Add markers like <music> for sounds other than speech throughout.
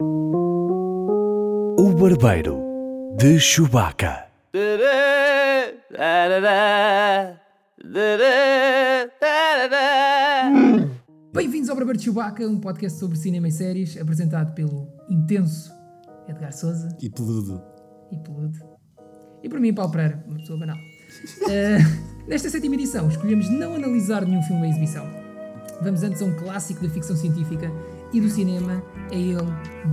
O Barbeiro de Chewbacca. Bem-vindos ao Barbeiro de Chewbacca, um podcast sobre cinema e séries, apresentado pelo intenso Edgar Souza E peludo. e peludo. E por mim, Paulo Pereira, uma pessoa banal. <laughs> Eh, nesta sétima edição, escolhemos não analisar nenhum filme em exibição. Vamos antes a um clássico da ficção científica e do cinema, a ele,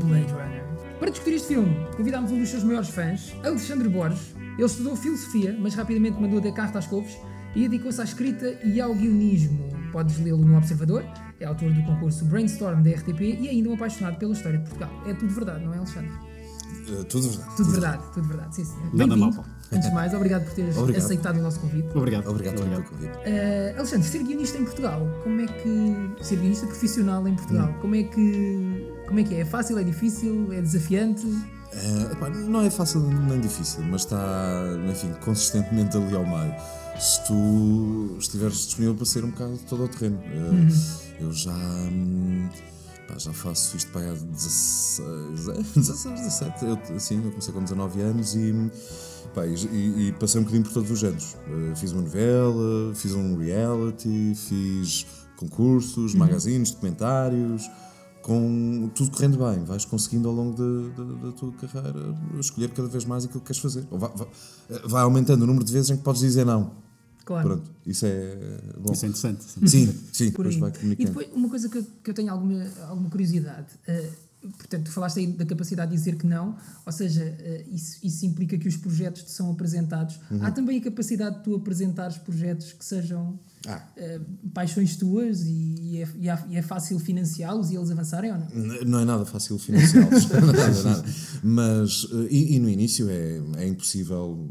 Blade Runner. Para discutir este filme, convidámos um dos seus maiores fãs, Alexandre Borges. Ele estudou filosofia, mas rapidamente mandou dar carta às couves e dedicou-se à escrita e ao guionismo. Podes lê-lo no Observador, é autor do concurso Brainstorm da RTP e ainda um apaixonado pela história de Portugal. É tudo verdade, não é, Alexandre? Uh, tudo verdade. Tudo verdade, tudo verdade, sim senhor. Nada mal, Paulo. Antes de mais, obrigado por teres Obrigado. aceitado o nosso convite. Obrigado. Obrigado também pelo convite. Uh, Alexandre, ser guionista em Portugal, como é que. ser guionista profissional em Portugal, Hum. como é que. como é que é? É fácil, é difícil, é desafiante? Eh, epá, não é fácil nem difícil, mas está, enfim, consistentemente ali ao meio. Se tu estiveres disponível para ser um bocado todo ao terreno. Eh, Eu já. hum, pá, já faço isto para aí há 16, anos, 16, 17. Eu, assim, eu comecei com 19 anos e. pá, e, e- e passei um bocadinho por todos os géneros. Eh, fiz uma novela, fiz um reality, fiz concursos, magazines, documentários. com tudo correndo bem, vais conseguindo ao longo da, da- da tua carreira escolher cada vez mais aquilo que queres fazer. Ou vai, vai- vai aumentando o número de vezes em que podes dizer não. Claro. Pronto, isso é bom. Isso é interessante. Sim, sim, Por depois aí. vai E comunicando. depois, uma coisa que eu, que eu tenho alguma, alguma curiosidade. eh, portanto, tu falaste aí da capacidade de dizer que não, ou seja, eh, isso, isso implica que os projetos te são apresentados. Uhum. Há também a capacidade de tu apresentares projetos que sejam Ah. eh, paixões tuas e é, e é- e é fácil financiá-los e eles avançarem ou não? N- Não é nada fácil financiá-los, <laughs> nada, nada. Mas, eh, e, e no início é, é impossível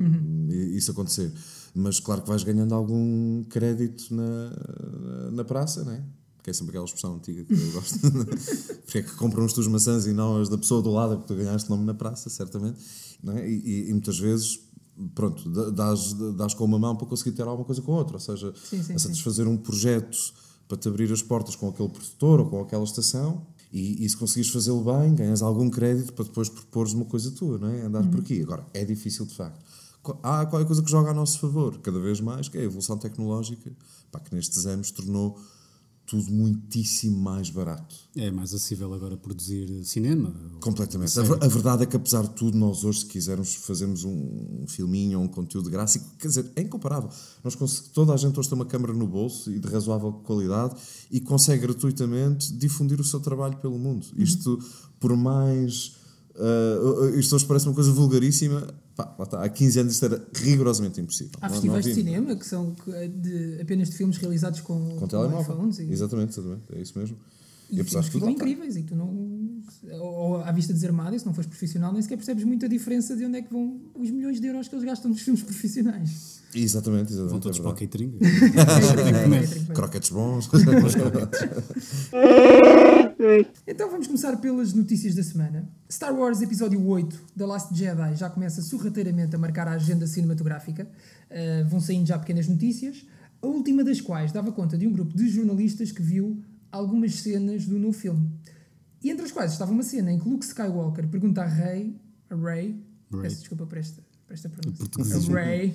i- isso acontecer. Mas claro que vais ganhando algum crédito na, na praça, não é? Que é sempre aquela expressão antiga que eu gosto. <laughs> Porque é que compram as tuas maçãs e não as da pessoa do lado, é porque tu ganhaste nome na praça, certamente. Não é? e, e- e muitas vezes, pronto, dá- dás, dás com uma mão para conseguir ter alguma coisa com a outra. Ou seja, Sim, sim, a sim. satisfazer um projeto para te abrir as portas com aquele produtor ou com aquela estação e, e se conseguires fazê-lo bem, ganhas algum crédito para depois propores uma coisa tua, não é? Andar por aqui. Agora, é difícil de facto. Há qualquer coisa que joga a nosso favor, cada vez mais, que é a evolução tecnológica, pá, que nestes anos tornou tudo muitíssimo mais barato. É mais acessível agora produzir cinema. Completamente. A, a verdade é que, apesar de tudo, nós hoje, se quisermos fazermos um filminho ou um conteúdo gráfico, quer dizer, é incomparável. Nós toda a gente hoje tem uma câmara no bolso e de razoável qualidade e consegue gratuitamente difundir o seu trabalho pelo mundo. Isto, por mais. ah, isto hoje parece uma coisa vulgaríssima. Pá, lá está, há 15 anos isto era rigorosamente impossível. Há Não- festivais não de cinema que são de, apenas de filmes realizados com, Com com telemóvel. e, Exatamente, exatamente. É isso mesmo. e apesar filmes ficam incríveis e tu não. Ou, à vista desarmada, e se não fores profissional, nem sequer percebes muito a diferença de onde é que vão os milhões de euros que eles gastam nos filmes profissionais. Exatamente, exatamente. Vão todos é para o catering. Croquetes bons. <laughs> <laughs> Então vamos começar pelas notícias da semana. Star Wars Episódio 8 The Last Jedi já começa sorrateiramente a marcar a agenda cinematográfica. Uh, vão saindo já pequenas notícias, a última das quais dava conta de um grupo de jornalistas que viu algumas cenas do novo filme. E entre as quais estava uma cena em que Luke Skywalker pergunta a Rey, a Rey, Rey. peço desculpa por esta, por esta pronúncia, a Rey,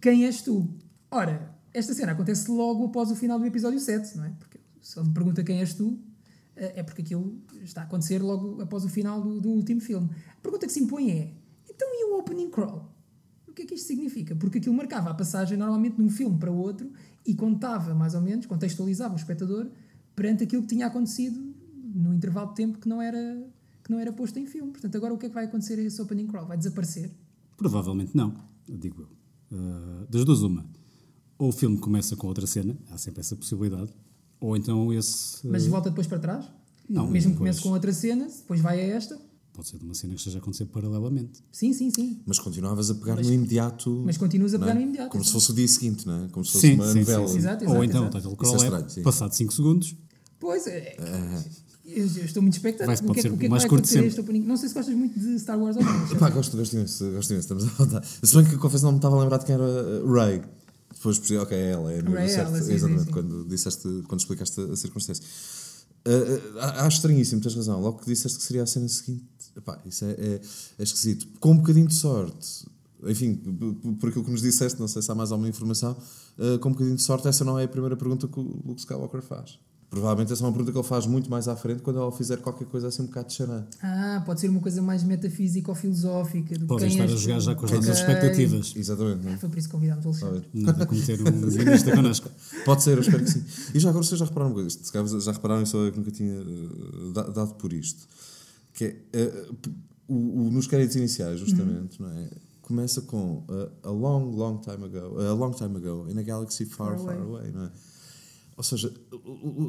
quem és tu? Ora, esta cena acontece logo após o final do episódio 7, não é? Porque se ele pergunta quem és tu, é porque aquilo está a acontecer logo após o final do, do último filme. A pergunta que se impõe é: então e o opening crawl? O que é que isto significa? Porque aquilo marcava a passagem normalmente de um filme para outro e contava, mais ou menos, contextualizava o espectador perante aquilo que tinha acontecido no intervalo de tempo que não era, que não era posto em filme. Portanto, agora o que é que vai acontecer a esse opening crawl? Vai desaparecer? Provavelmente não, digo eu. Ah, das duas, uma. Ou o filme começa com outra cena, há sempre essa possibilidade. Ou então esse. Mas volta depois para trás? Não, Mesmo que depois- comece com outra cena, depois vai a esta? Pode ser de uma cena que esteja a acontecer paralelamente. Sim, sim, sim. Mas continuavas a pegar no imediato. Mas continuas a não pegar é? no imediato. Como se exato. fosse o dia seguinte, não é? Como se fosse uma novela. Exato, Ou então exato. o title Isso crawl é é, estranho, sim. passado 5 segundos. Pois é. Eu, eu estou muito expectante. Vai- o pode que é, ser o que, é que vai curto acontecer a sempre. este opening? Não sei se gostas muito de Star Wars ou não. Pá, gosto, gosto imenso, gosto imenso, estamos à vontade. Se bem que confesso não me estava a lembrar de quem era uh, Ray. Depois percebi, ok, é ela, é a é certo, ela, sim, exatamente, sim, quando, disseste, quando explicaste a circunstância. Uh, acho estranhíssimo, tens razão. Logo que disseste que seria a cena seguinte, epá, isso é, é, é esquisito. Com um bocadinho de sorte, enfim, por aquilo que nos disseste, não sei se há mais alguma informação, uh, com um bocadinho de sorte, essa não é a primeira pergunta que o Luke Skywalker faz. Provavelmente essa é uma pergunta que ele faz muito mais à frente quando ele fizer qualquer coisa assim um bocado de xarã. Ah, pode ser uma coisa mais metafísica ou filosófica. Do Podem estar a és jogar já com as nossas expectativas. Exatamente. não é? Foi por isso que convidámos o Está a Alexandre. ver? Nada a cometer um guionista connosco. Pode ser, eu espero que sim. E já agora vocês já repararam uma coisa, se calhar já repararam, só eu que nunca tinha uh, da- dado por isto, que é uh, o, o- nos créditos iniciais, justamente, não é? Começa com uh, a long, long time ago, a long time ago, in a galaxy far, Far far away. away, não é? Ou seja,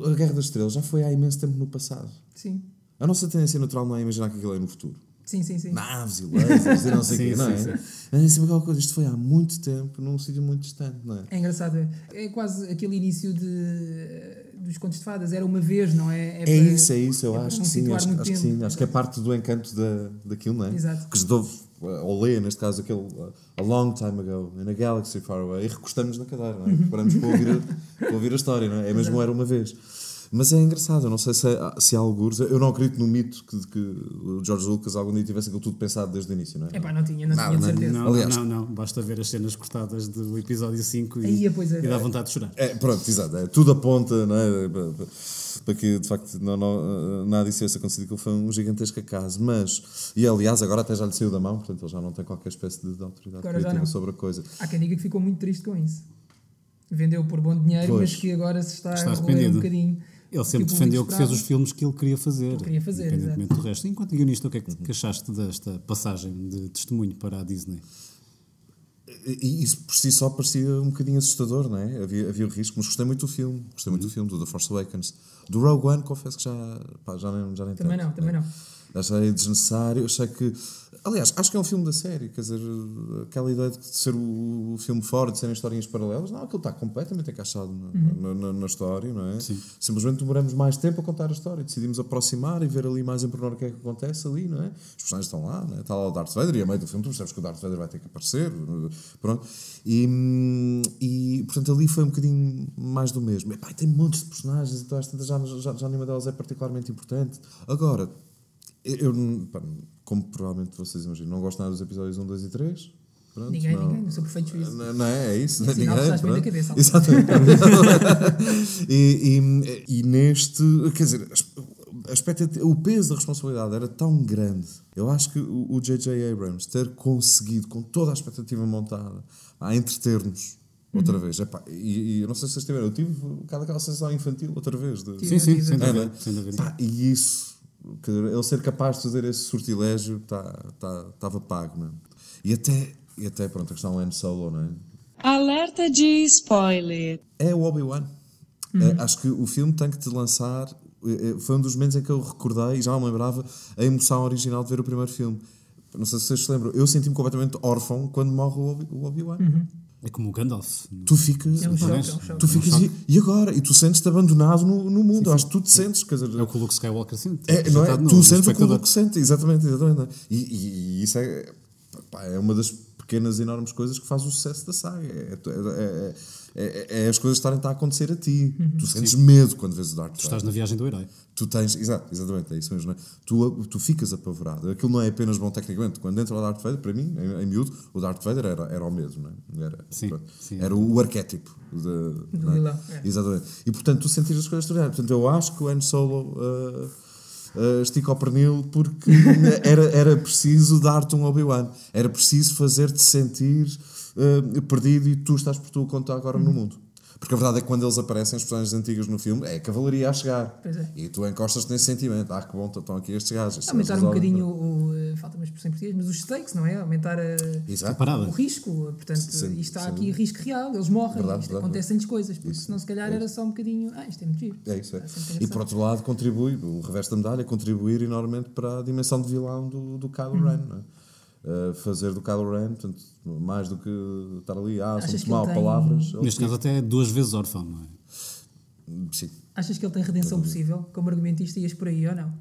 a Guerra das Estrelas já foi há imenso tempo no passado. Sim. A nossa tendência natural não é imaginar que aquilo é no futuro. Sim, sim, sim. Naves e lasers e não sei o <laughs> Sim, quê, não é? sim, Mas é sempre aquela coisa, isto foi há muito tempo, num sítio muito distante, não é? É engraçado. é- É quase aquele início de, dos contos de fadas. Era uma vez, não é? É para- isso, é isso, eu é acho que sim, acho, acho que sim, acho que é parte do encanto da, daquilo, não é? Exato. Que se dove, ou lê, neste caso, aquele uh, A Long Time Ago, in a Galaxy Far Away, e recostamos na cadeira, não é? Preparamos para ouvir, a, <laughs> para ouvir a história, não é? É mesmo Era Uma Vez. Mas é engraçado, eu não sei se, há- se há algures, eu não acredito no mito que, que o George Lucas algum dia tivesse aquilo tudo pensado desde o início, não é? É pá, não tinha, não Não, tinha de não, certeza. Não, Aliás- não, não. Basta ver as cenas cortadas do episódio 5 Aí, e, pois é. e dá vontade de chorar. É, pronto, exato. É, tudo aponta não é, para, que de facto não, não, nada disso tivesse acontecido, que ele foi um gigantesco acaso. Mas, e aliás, agora até já lhe saiu da mão, portanto ele já não tem qualquer espécie de, de autoridade Agora criativa sobre a coisa. Há quem diga que ficou muito triste com isso. Vendeu por bom dinheiro, Pois. mas que agora se está, Está a roer um bocadinho. Ele sempre defendeu que fez os filmes que ele queria fazer, Que queria fazer, independentemente do resto. Enquanto guionista, o que é que, Uhum. que achaste desta passagem de testemunho para a Disney? E isso por si só parecia um bocadinho assustador, não é? Havia, havia o risco, mas gostei muito do filme. Gostei muito do filme, do The Force Awakens. Do Rogue One, confesso que já, pá, já, nem, já nem Também tanto, não, também não. Achei desnecessário, achei que. Aliás, acho que é um filme da série, quer dizer, aquela ideia de ser o, o filme fora, de serem historinhas paralelas, não, aquilo está completamente encaixado na, na, na- na história, não é? Sim. Simplesmente demoramos mais tempo a contar a história, decidimos aproximar e ver ali mais em pormenor o que é que acontece ali, não é? Os personagens estão lá, não é? está lá o Darth Vader e a meio do filme tu percebes que o Darth Vader vai ter que aparecer, pronto. E, e portanto ali foi um bocadinho mais do mesmo. E tem montes de personagens, então às tantas já, já, já nenhuma delas é particularmente importante. Agora, eu, pá, como provavelmente vocês imaginam, não gosto nada dos episódios 1, 2 e 3. Pronto, Ninguém, não, ninguém, no seu perfeito juízo. Não, não é, é isso. É estás bem da cabeça. Exatamente. <laughs> <laughs> e, e, e neste, quer dizer, a o peso da responsabilidade era tão grande. Eu acho que o J.J. Abrams ter conseguido, com toda a expectativa montada, a entreter-nos outra Uhum. vez. Epá, e, e eu não sei se vocês tiveram, eu tive bocado aquela sensação infantil outra vez. De. Sim, sim, é, dúvida. né? sem dúvida. Pá, e isso, quer dizer, ele ser capaz de fazer esse sortilégio estava tá, estava pago, não é? E até, e até, pronto, a questão Han Solo, não é? Alerta de spoiler. É o Obi-Wan. É, acho que o filme tem que te lançar. é, é, Foi um dos momentos em que eu recordei, e já me lembrava, a emoção original de ver o primeiro filme. Não sei se vocês se lembram, eu senti-me completamente órfão quando morre o Obi- o Obi-Wan. É como o Gandalf. Tu ficas. É um choque, é um Tu choque. Tu ficas. É um e, e agora? E tu sentes-te abandonado no, no mundo. Acho que tu te sentes. Quer dizer, É o que o Luke Skywalker sente. É, não é? no- tu no sentes o que o. Luke sente, exatamente, exatamente. E, e- e isso é, pá, é uma das pequenas, enormes coisas que faz o sucesso da saga. É, é- é- é- é as coisas estarem a acontecer a ti. Tu sentes medo quando vês o Darth Tu estás na viagem do herói. Tu tens, exato, exatamente, é isso mesmo. Não é? tu, tu ficas apavorado. Aquilo não é apenas bom tecnicamente. Quando entra o Darth Vader, para mim, em, em miúdo, o Darth Vader era, era o medo, não é? Era, Sim, sim. era o arquétipo. De, vilão. Exatamente. E portanto, tu sentires as coisas. Portanto, eu acho que o Han Solo uh, uh, estica ao pernil porque <laughs> era, era preciso dar-te um Obi-Wan. Era preciso fazer-te sentir uh, perdido e tu estás por tua conta agora Uhum. no mundo. Porque a verdade é que quando eles aparecem, as personagens antigas no filme, é a cavalaria a chegar. Pois é. E tu encostas-te nesse sentimento. Ah, que bom, estão aqui estes gajos. Aumentar Eles um bocadinho o. Falta uma expressão em português, mas os stakes, não é? Aumentar a- o risco. Portanto, Sim, isto está sim. aqui risco real, eles morrem, Verdade, isto verdade, acontecem-lhes coisas, porque Isso. senão se calhar É era só um bocadinho. Ah, isto é muito giro. É isso, é. Sempre E por outro lado, contribui, o revés da medalha, contribuir enormemente para a dimensão de vilão do, do Kylo Uhum. Ren. Não é? Uh, fazer do Kylo Ren, portanto, mais do que estar ali, ah, Achas que mal tem- palavras. Neste caso, até duas vezes órfão, não é? Sim. Achas que ele tem redenção possível? Como argumentista, ias por aí ou não?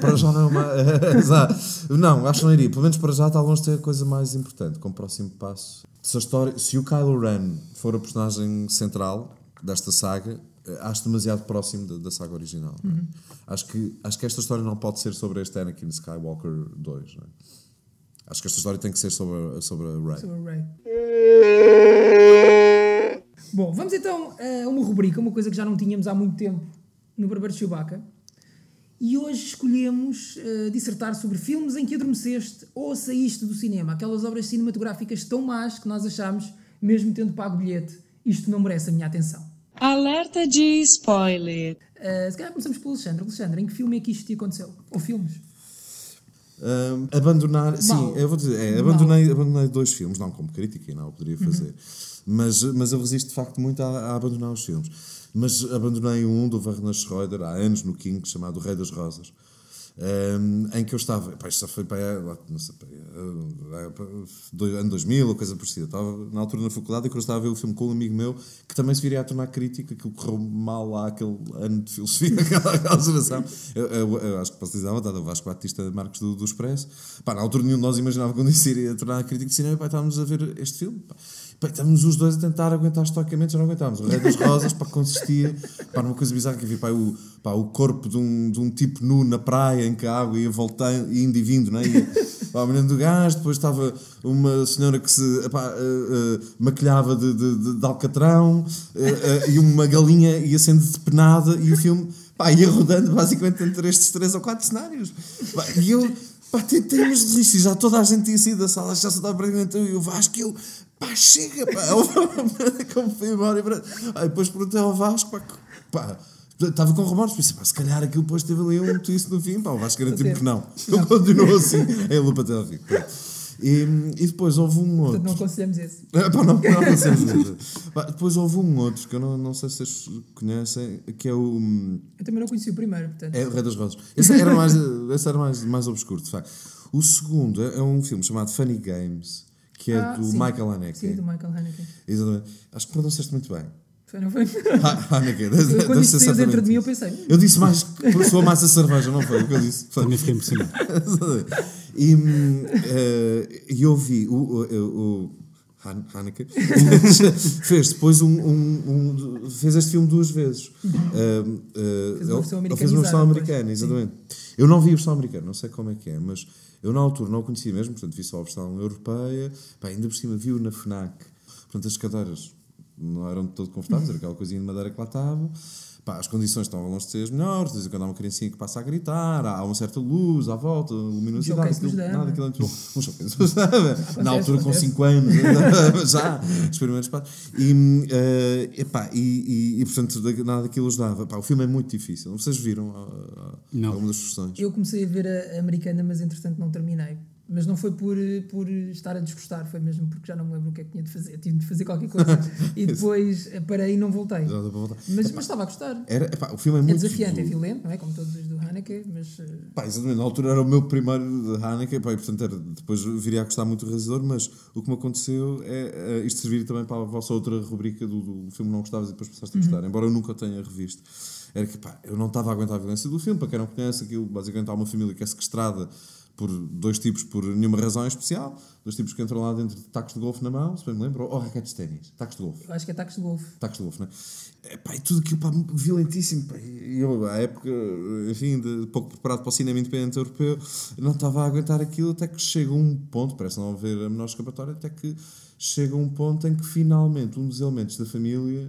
Para já- não é uma. <laughs> Exato. Não, acho que não iria. Pelo menos para já está longe de ter a coisa mais importante, como próximo passo. Se, a história, se o Kylo Ren for a personagem central desta saga, eh, acho demasiado próximo da, da saga original. é? Acho, que, acho que esta história não pode ser sobre este Anakin Skywalker 2. não é? Acho que esta história tem que ser sobre, a- sobre a Rey. Sobre o Ray. Bom, vamos então a uma rubrica, uma coisa que já não tínhamos há muito tempo no Barbeiro de Chewbacca. E hoje escolhemos eh, dissertar sobre filmes em que adormeceste ou saíste do cinema. Aquelas obras cinematográficas tão más que nós achamos, mesmo tendo pago bilhete, isto não merece a minha atenção. Alerta de spoiler. Eh, se calhar começamos pelo Alexandre. Alexandre, em que filme é que isto te aconteceu? Ou filmes? Ahm, abandonar, sim, Mal. eu vou dizer, é, abandonei, abandonei dois filmes, não como crítica, não o Uhum. poderia fazer, mas, mas eu resisto de facto muito a, a abandonar os filmes. Mas abandonei um do Werner Schroeder há anos no King, chamado Rei das Rosas, ahm, em que eu estava, pá, isto foi para lá, não sei, para ah, ah, ano 2000 ou coisa parecida. Estava na altura na faculdade e quando eu estava a ver o filme com um amigo meu que também se viria a tornar crítica, que correu mal lá aquele ano de filosofia, <laughs> aquela, geração. Eu, eu- eu acho que posso dizer a verdade, o Vasco Batista Marcos do, do Expresso. Pá, na altura nenhum de nós imaginava quando isso iria tornar crítica de cinema, pá, estávamos a ver este filme. Pá. Pá, estávamos os dois a tentar aguentar estoicamente, já não aguentávamos. O Rei das Rosas, para consistia, pá, numa coisa bizarra que havia, pá, o, pá, o corpo de um, de um tipo nu na praia, em que a água ia voltando, indo e vindo, não é? Ia, pá, o menino do gás, depois estava uma senhora que se epá, eh, eh, maquilhava de, de, de, alcatrão, eh, e uma galinha ia sendo depenada, e o filme, pá, ia rodando basicamente entre estes três ou quatro cenários. Pá, e eu, pá, tentei umas delícias, já toda a gente tinha saído da sala, já só estava praticamente eu e o Vasco, eu, pá, chega, pá, <laughs> como foi embora. E depois perguntei ao Vasco, pá, pá, estava com remorsos, pensei, pá, se calhar aquilo depois teve ali um twist no fim, pá, o Vasco garantiu-me que não. <laughs> Ele continuou assim, em lupa até ao fim. E, e depois houve um outro. Portanto, não aconselhamos esse. Ah, <laughs> pá, não, não nada. Pá, Depois houve um outro que eu não, não sei se vocês conhecem, que é o. Eu também não conheci o primeiro, portanto. É o Rei das Rosas. Esse era mais, <laughs> esse era mais, mais obscuro, de facto. O segundo é, é um filme chamado Funny Games, que é Ah, do sim. Michael Haneke. Sim, do Michael Haneke. Exatamente. Acho que pronunciaste muito bem. Foi, não foi? Haneke. Deve, Eu, quando saiu dentro de mim, eu pensei. Eu disse mais por sua massa cerveja, não foi o que eu disse. Foi. Também fiquei impressionado. e hum, eh, e eu vi o, o, o, o Han- Haneke <laughs> fez depois um, um- um- fez este filme duas vezes. Um, eh, Fez uma versão ele- ele fez uma versão americana, exatamente. Eu não vi a versão americana, não sei como é que é, mas eu na altura não o conhecia mesmo, portanto vi só a versão europeia. Pá, ainda por cima vi-o na FNAC. Portanto, as cadeiras não eram de todo confortáveis, era aquela coisinha de madeira que lá estava. Pá, as condições estavam longe de ser as melhores, de vez em quando há uma criancinha que passa a gritar, há uma certa luz à volta, luminosidade, showcase dos aquilo, nada, aquilo é muito bom. Um dos Dama. Na altura com acontece. 5 anos, <laughs> já, os primeiros passos. E, eh, epá, e, e, e, portanto, da- nada daquilo ajudava. Pá, o filme é muito difícil. Vocês viram ah, ah, Não. alguma das versões? Eu comecei a ver a, a americana, mas entretanto não terminei. Mas não foi por, por estar a desgostar, foi mesmo porque já não me lembro o que é que tinha de fazer. Tive de fazer qualquer coisa. <laughs> e depois eh, parei e não voltei. Para voltar. Mas, mas estava a gostar. Era, epá, o filme é É muito desafiante, é violento, não é? Como todos os do Haneke, mas. eh, Pá, exatamente, na altura era o meu primeiro de Haneke, pá, e portanto era, depois viria a gostar muito do realizador, mas o que me aconteceu é, é isto servir também para a vossa outra rubrica do, do filme não gostavas e depois passaste a gostar, embora eu nunca o tenha revisto. Era que pá, eu não estava a aguentar a violência do filme, para quem não conhece, aquilo basicamente há uma família que é sequestrada por dois tipos por nenhuma razão especial, dois tipos que entram lá dentro de tacos de golfe na mão, se bem me lembro, ou raquetes de ténis, tacos de golfe. eu acho que é taques de golfe. Tacos de golfe, não é? Pá, e tudo aquilo pá, violentíssimo. Pá, e eu, à época, enfim, de pouco preparado para o cinema independente europeu, não estava a aguentar aquilo até que chega um ponto, parece não haver a menor escapatória, até que chega um ponto em que finalmente um dos elementos da família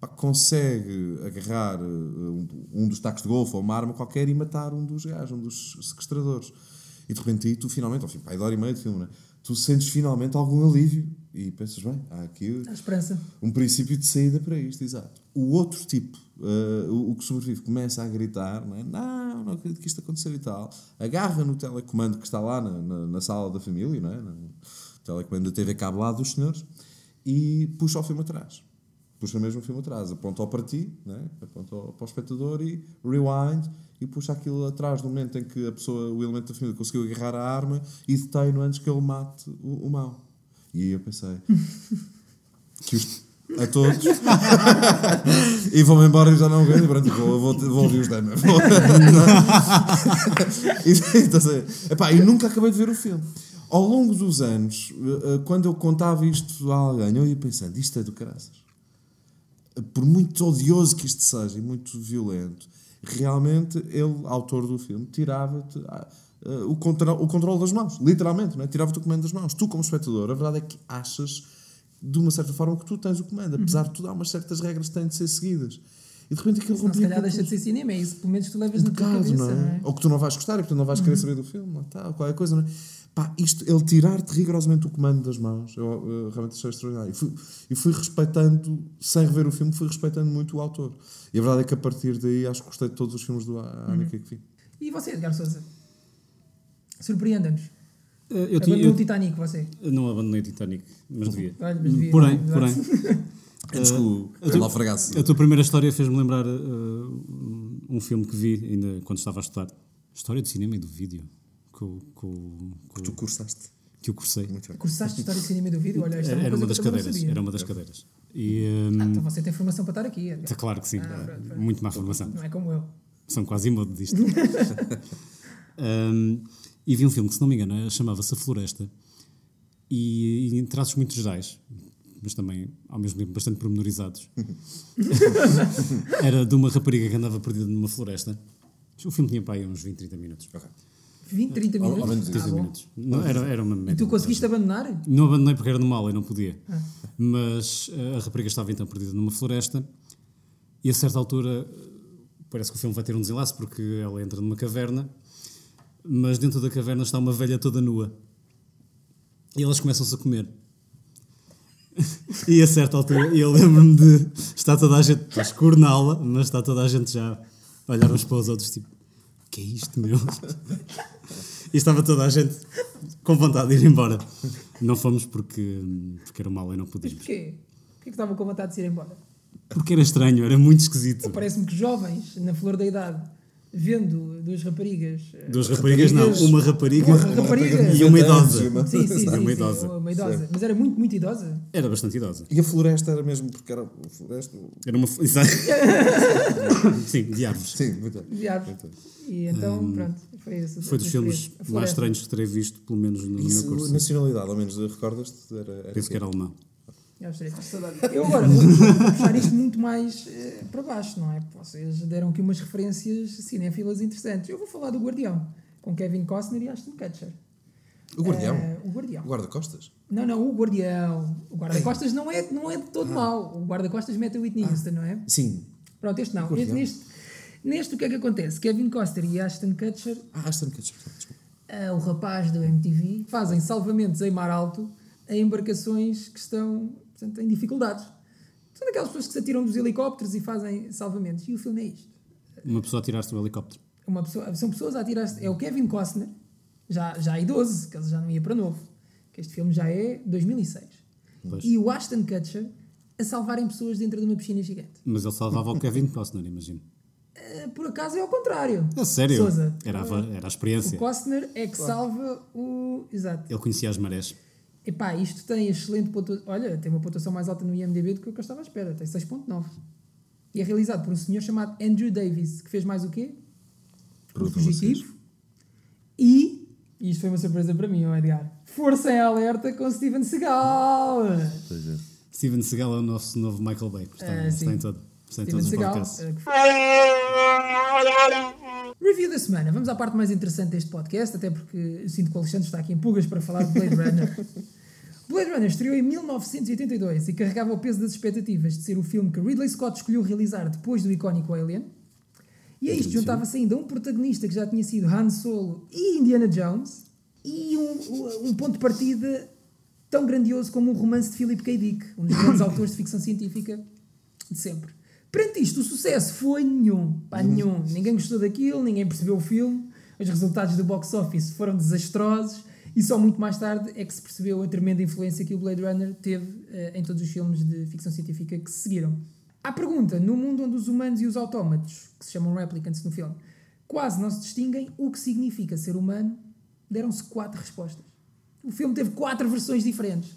pá, consegue agarrar eh, um, um dos tacos de golfe ou uma arma qualquer e matar um dos gajos, um dos sequestradores. E de repente aí tu finalmente, ao fim, pá, de hora e meia de filme, né? tu sentes finalmente algum alívio e pensas, bem, há aqui um princípio de saída para isto, exato. O outro tipo, eh, o, o que sobrevive, começa a gritar, não, é? não, não acredito que isto aconteceu e tal, agarra no telecomando que está lá na, na, na sala da família, não é? no telecomando da TV cabelado dos senhores, e puxa o filme atrás. Puxa mesmo o filme atrás, aponta para ti, não é? aponta para o espectador e rewind e puxa aquilo atrás no momento em que a pessoa, o elemento da família conseguiu agarrar a arma e detém-no antes que ele mate o, o mau. E aí eu pensei <laughs> que os, a todos <laughs> e vou-me embora e já não e pronto, vou, vou, vou ouvir os Vou- <laughs> e, então, assim, epá, e nunca acabei de ver o filme ao longo dos anos eh, eh, quando eu contava isto a alguém eu ia pensando, isto é do caraças por muito odioso que isto seja e muito violento, realmente ele, autor do filme, tirava-te ah, o, contra, o controle das mãos, literalmente, não é? tirava-te o comando das mãos. Tu, como espectador, a verdade é que achas de uma certa forma que tu tens o comando, apesar de tudo, há umas certas regras que têm de ser seguidas. E de repente aquilo Senão, se rompia calhar deixa de ser cinema, é isso pelo menos tu levas um na tua bocado, cabeça, não é? não é? Ou que tu não vais gostar e portanto não vais querer saber do filme, tal, qualquer coisa, não é? Pá, isto, ele tirar-te rigorosamente o comando das mãos, eu, eu realmente achei extraordinário. E fui, e fui respeitando, sem rever o filme, fui respeitando muito o autor. E a verdade é que a partir daí acho que gostei de todos os filmes do Haneke que vi. E você, Edgar Souza? Surpreenda-nos. Eh, Eu, tinha, Abandonou eu o Titanic, você. não abandonei o Titanic, mas devia. Olha, mas devia, porém, exato. porém, Antes que o a tua- Alfragaço. a tua primeira história fez-me lembrar eh, um filme que vi ainda quando estava a estudar. História do cinema e do vídeo. Que, eu- que, eu- que, eu- Tu cursaste. que eu cursei. Muito bem. Cursaste História de Cinema e do Vídeo? Olha, esta é Era coisa uma das cadeiras. Era uma das cadeiras. E, hum, Ah, então você tem formação para estar aqui, Edgar. tá claro que sim. Ah, pronto, pronto. Muito má formação. Não é como eu. São quase imodo disto. <laughs> Um, e vi um filme que, se não me engano, chamava-se A Floresta. E, e em traços muito gerais, mas também, ao mesmo tempo, bastante pormenorizados. <laughs> Era de uma rapariga que andava perdida numa floresta. O filme tinha para aí uns 20, 30 minutos. 20, 30 Ao- ao minutos. menos Ah, 30 bom. minutos. Não, era, era uma E média. tu conseguiste abandonar? Não abandonei porque era no mal e não podia. Ah. Mas eh, a rapariga estava então perdida numa floresta e a certa altura parece que o filme vai ter um desenlace porque ela entra numa caverna, mas dentro da caverna está uma velha toda nua. E elas começam-se a comer. <laughs> e a certa altura eu lembro-me de está toda a gente, está escuro na aula, mas está toda a gente já a olhar uns para os outros tipo, o que é isto, meu? E estava toda a gente com vontade de ir embora. Não fomos porque, porque era mal e não Mas podíamos. porquê? Porquê que estava com vontade de se ir embora? Porque era estranho, era muito esquisito. Parece-me que jovens, na flor da idade, vendo duas raparigas. eh, Duas raparigas, não, uma rapariga Uma rapariga. e uma idosa. Sim, sim, sim. Uma idosa. Uma idosa. Mas era muito, muito idosa. Era bastante idosa. E a floresta era mesmo porque era a floresta. Era uma. <laughs> Exato. Sim, de árvores. Sim, muito. De árvores. E então, pronto, foi. Hum, Foi dos filmes mais estranhos que terei visto, pelo menos no meu curso. nacionalidade, ao menos, recordas-te? Era, era Penso que era alemão. Eu agora vou puxar isto muito mais eh, para baixo, não é? Vocês deram aqui umas referências cinéfilas interessantes. Eu vou falar do Guardião, com Kevin Costner e Ashton Kutcher. O guardião. Eh, o Guardião. O guarda-costas. Não, não, o Guardião. O guarda-costas não é, não é de todo mau. O guarda-costas mete a Whitney Houston, não é? Sim. Pronto, este não. Guardião. Neste, neste o que é que acontece? Kevin Costner e Ashton Kutcher Ah, Aston Kutcher. Desculpa. ah, o rapaz do MTV, fazem salvamentos em mar alto a embarcações que estão portanto, em dificuldades. São daquelas pessoas que se atiram dos helicópteros e fazem salvamentos. E o filme é isto. Uma pessoa a tirar-se do helicóptero. Uma pessoa, são pessoas a atirar-se. É o Kevin Costner, já, já idoso, que ele já não ia para novo. Que este filme já é 2006. Pois. E o Ashton Kutcher a salvarem pessoas dentro de uma piscina gigante. Mas ele salvava o Kevin Costner, imagino. Ah, Por acaso é ao contrário. É sério? Sousa. Era a, era a O experiência. Costner é que salva o. Exato. Ele conhecia as marés. Epá, isto tem excelente pontuação. Olha, tem uma pontuação mais alta no IMDB do que o que eu estava à espera. Tem 6.9. E é realizado por um senhor chamado Andrew Davis, que fez mais o quê? O. E, e isto foi uma surpresa para mim, Edgar. Força em alerta com Steven Seagal. Pois é. Steven Seagal é o nosso novo Michael Bay. Está, Ah, está em todo. Está em Steven todos os Seagal. podcasts. eh, Review da semana. Vamos à parte mais interessante deste podcast, até porque sinto que o Alexandre está aqui em pulgas para falar de Blade Runner. <laughs> Blade Runner estreou em 1982 e carregava o peso das expectativas de ser o filme que Ridley Scott escolheu realizar depois do icónico Alien. E a isto juntava-se ainda um protagonista que já tinha sido Han Solo e Indiana Jones e um, um ponto de partida tão grandioso como um romance de Philip K. Dick, um dos grandes <coughs> autores de ficção científica de sempre. Perante isto, o sucesso foi nenhum. Pá, nenhum. Ninguém gostou daquilo, ninguém percebeu o filme, os resultados do box office foram desastrosos e só muito mais tarde é que se percebeu a tremenda influência que o Blade Runner teve eh, em todos os filmes de ficção científica que se seguiram. À pergunta, no mundo onde os humanos e os autómatos, que se chamam replicants no filme, quase não se distinguem, o que significa ser humano, deram-se quatro respostas. O filme teve quatro versões diferentes.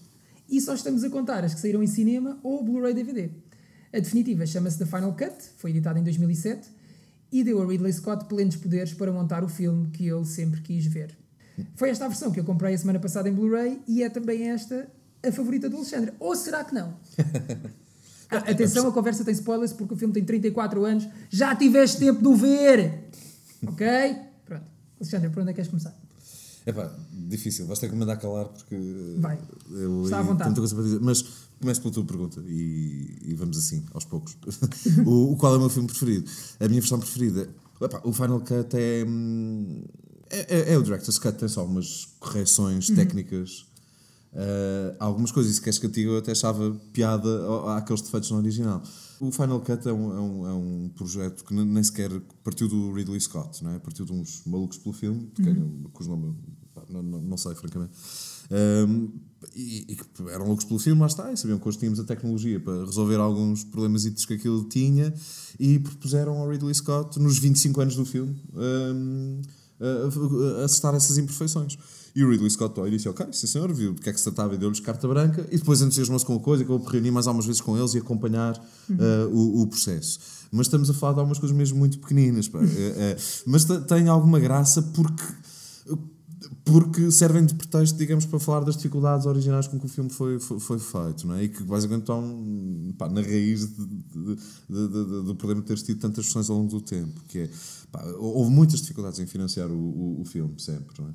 E só estamos a contar as que saíram em cinema ou Blu-ray DVD. A definitiva chama-se The Final Cut, foi editada em 2007 e deu a Ridley Scott plenos poderes para montar o filme que ele sempre quis ver. Foi esta a versão que eu comprei a semana passada em Blu-ray e é também esta a favorita do Alexandre. Ou será que não? <laughs> Ah, atenção, a conversa tem spoilers porque o filme tem 34 anos. Já tiveste tempo de o ver! Ok? Pronto. Alexandre, por onde é que queres começar? É pá, difícil, vais ter que me mandar calar porque. Vai. Eu, Está à vontade. tanta coisa para dizer. Mas começo pela tua pergunta e, e vamos assim, aos poucos. <laughs> o, o qual é o meu filme preferido? A minha versão preferida. epá, o Final Cut é. É, é- é o Director's Cut, tem só umas correções Uhum. técnicas. Uh, algumas coisas, e se queres que eu diga, eu até achava piada àqueles defeitos no original. O Final Cut é um, é um, é um projeto que nem sequer partiu do Ridley Scott, não é? partiu de uns malucos pelo filme, de quem eu- cujo nome não, não, não sei, francamente. Um, e, e que eram loucos pelo filme, lá está, e sabiam que hoje tínhamos a tecnologia para resolver alguns problemas que aquilo tinha e propuseram ao Ridley Scott, nos 25 anos do filme, um, a, a acertar essas imperfeições. E o Ridley Scott olha e disse: Ok, sim senhor, viu do que é que se tratava e deu-lhes carta branca. E depois entusiasmou-se com a coisa, acabou por reunir mais algumas vezes com eles e acompanhar uh, o, o processo. Mas estamos a falar de algumas coisas mesmo muito pequeninas. Eh, eh, mas te- tem alguma graça porque porque servem de pretexto, digamos, para falar das dificuldades originais com que o filme foi, foi, foi feito, não é? E que basicamente estão pá, na raiz de- de- de- do problema de ter tido tantas versões ao longo do tempo. Que é, pá, houve muitas dificuldades em financiar o, o, o filme, sempre, não é?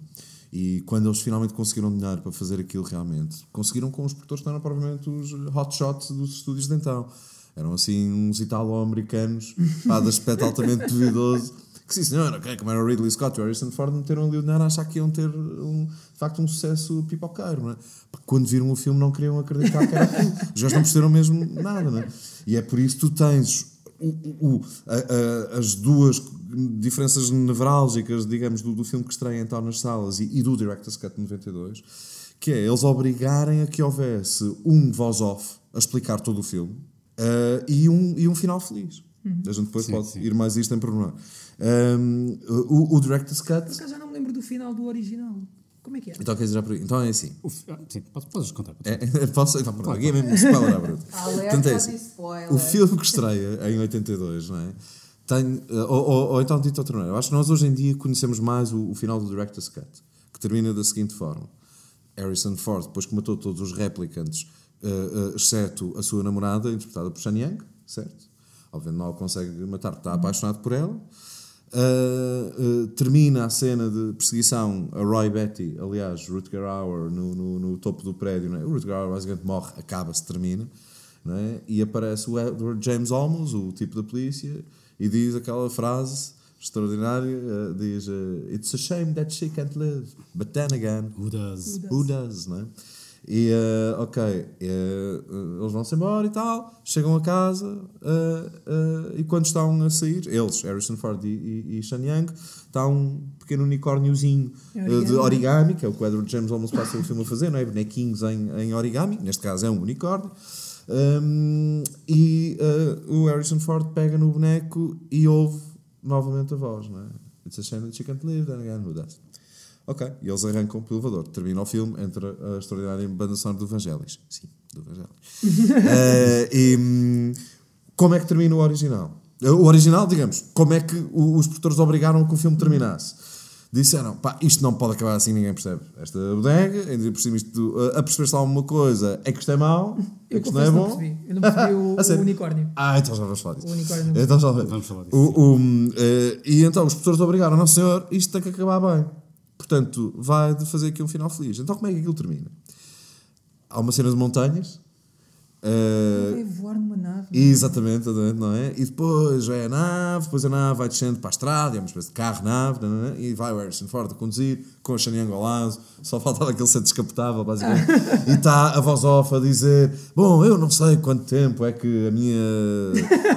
E quando eles finalmente conseguiram dinheiro para fazer aquilo realmente, conseguiram com os produtores que não eram provavelmente os hotshots dos estúdios de então. Eram assim uns italo-americanos, <laughs> pá, de aspecto altamente duvidoso. Que sim, senhor, ok, como era o Ridley Scott e o Harrison Ford, meteram ali o dinheiro a achar que iam ter, um, de facto, um sucesso pipoqueiro, não é? Pá, Quando viram o filme não queriam acreditar que era aquilo. Os gajos não perceberam mesmo nada, não é? E é por isso que tu tens o- a- a- as duas diferenças nevrálgicas, digamos, do, do filme que estreia então nas salas e, e do Director's Cut de 92, que é eles obrigarem a que houvesse um voz-off a explicar todo o filme eh, e, um, e um final feliz. A gente depois Sim, pode sim. ir mais isto em pormenor. Um, o, o Director's Cut. Por acaso já não me lembro do final do original. Como é que é? Então queres? Então é assim. O fi- ah, sim, podes, podes contar. podes É, <laughs> posso? Então, pronto, aqui é mesmo spoiler à bruta. <laughs> Portanto, é de assim, spoiler. O filme que estreia em 82, não é? Tem, eh, ou, ou, ou então dito de outra maneira, eu acho que nós hoje em dia conhecemos mais o, o final do Director's Cut, que termina da seguinte forma: Harrison Ford, depois que matou todos os replicantes, eh, eh, exceto a sua namorada, interpretada por Shan Yang, certo? Obviamente não a consegue matar, porque está apaixonado por ela. Uh, uh, termina a cena de perseguição a Roy Betty, aliás, Rutger Hauer no, no, no topo do prédio. É? O Rutger Hauer basicamente morre, acaba-se, termina. É? E aparece o Edward James Olmos, o tipo da polícia, e diz aquela frase extraordinária: uh, diz, It's a shame that she can't live, but then again, Who does? Who does, não é? E, eh, ok, eh, eles vão-se embora e tal, chegam a casa eh, e quando estão a sair, eles, Harrison Ford e, e, e Sean Young, está um pequeno unicórniozinho eh, de Origami. origami, que é o que o Edward James Olmos passa o filme a fazer, não é? Bonequinhos em, em origami, neste caso é um unicórnio. Um, e eh, o Harrison Ford pega no boneco e ouve novamente a voz, não é? It's a shame that she can't live, then again, who does? Ok, e eles arrancam pelo elevador. Termina o filme, entra a extraordinária banda sonora do Evangelis. Sim, do Evangelis. <laughs> Eh, e como é que termina o original? Eh, O original, digamos, como é que os produtores obrigaram a que o filme terminasse? Disseram, pá, isto não pode acabar assim, ninguém percebe. Esta bodega, ainda por cima isto, eh, a perceber-se alguma coisa, é que isto é mau, é que isto não é que não bom. percebi. Eu não percebi <laughs> o, o unicórnio. Ah, então já vamos falar disso. O unicórnio Então já Vamos falar disso, O, o, eh, e então os professores obrigaram, não senhor, isto tem que acabar bem. Portanto, vai de fazer aqui um final feliz. Então como é que aquilo termina? Há uma cena de montanhas. eh, Vai voar numa nave. Exatamente, exatamente, não é? E depois é a nave, depois a nave vai descendo para a estrada, é uma espécie de carro-nave, é? e vai o Harrison Ford a conduzir, com a Shaniang ao lado, só faltava aquele ser descapotável, basicamente. e está a voz off a dizer: Bom, eu não sei quanto tempo é que a minha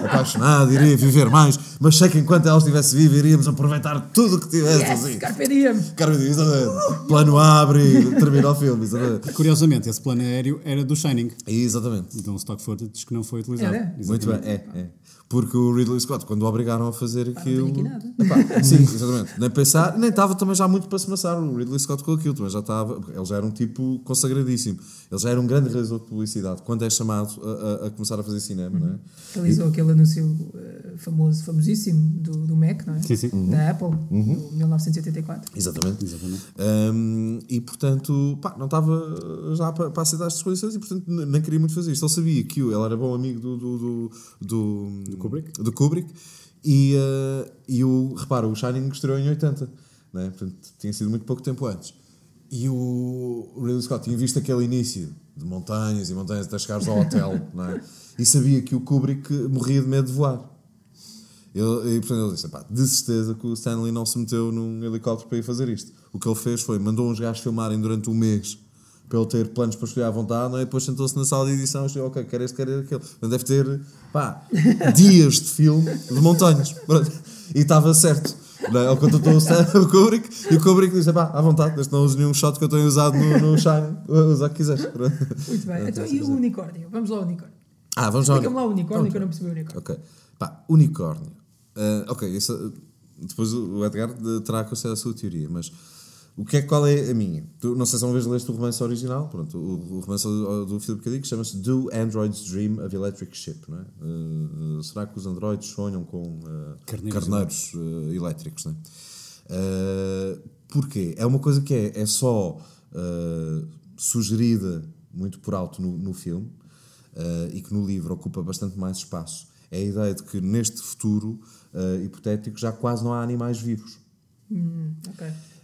apaixonada iria viver mais, mas sei que enquanto ela estivesse viva iríamos aproveitar tudo o que tivesse. Yes, assim. Carpe Diem. Cara, exatamente. Plano abre e termina o filme, exatamente. Curiosamente, esse plano aéreo era do Shining. Exatamente. Então, stock footage que não foi utilizado. Era? Muito bem, é, é. Porque o Ridley Scott, quando o obrigaram a fazer aquilo. tenho aqui nada. Epá, sim, exatamente. Nem pensar, nem estava também já muito para se maçar. o Ridley Scott com aquilo, mas já estava. Ele já era um tipo consagradíssimo. Ele já era um grande realizador de publicidade quando é chamado a, a- a começar a fazer cinema, não é? Realizou aquele anúncio eh, famoso, famosíssimo do, do Mac, não é? Sim, sim. Da Apple, do 1984. Exatamente. Exatamente. Um, e portanto, pá, não estava já para, para aceitar estas condições e portanto nem queria muito fazer isto. Ele sabia que o- ele era bom amigo do, do, do, do, do Kubrick? do Kubrick e, uh, e o, repara, o Shining estreou em 80, né? portanto tinha sido muito pouco tempo antes. E o Ridley Scott tinha visto aquele início de montanhas e montanhas até chegares ao hotel, <laughs> não é? e sabia que o Kubrick morria de medo de voar. Ele, e portanto ele disse: "Epá, de certeza que o Stanley não se meteu num helicóptero para ir fazer isto. O que ele fez foi mandou uns gajos filmarem durante um mês para ele ter planos para escolher à vontade, não é? depois sentou-se na sala de edição e disse: Ok, quer este, quer aquele. Portanto, deve ter pá, <laughs> dias de filme de montanhas. E estava certo. Não é? Ele contratou o, Kubrick e o Kubrick disse: pá, à vontade, que não uses nenhum shot que eu tenho usado no, no Shine, usa o que quiseres. Muito bem. Então, e o unicórnio? Vamos lá ao unicórnio. Ah, vamos ao Explica-me lá o unicórnio que eu não percebi o unicórnio. Ok. Pá, unicórnio. Ah, ok, depois o Edgar terá considerar a sua teoria, mas o que é, qual é a minha? Tu, não sei se uma vez leste o romance original, pronto, o, o romance do, do Philip K. Dick chama-se Do Androids Dream of Electric Ship, não é? Ah, será que os androides sonham com ah, Carneiros carneiros ah, elétricos, não é? Porquê? É uma coisa que é, é só sugerida muito por alto no, no filme e que no livro ocupa bastante mais espaço. É a ideia de que neste futuro ah, hipotético já quase não há animais vivos. Hum.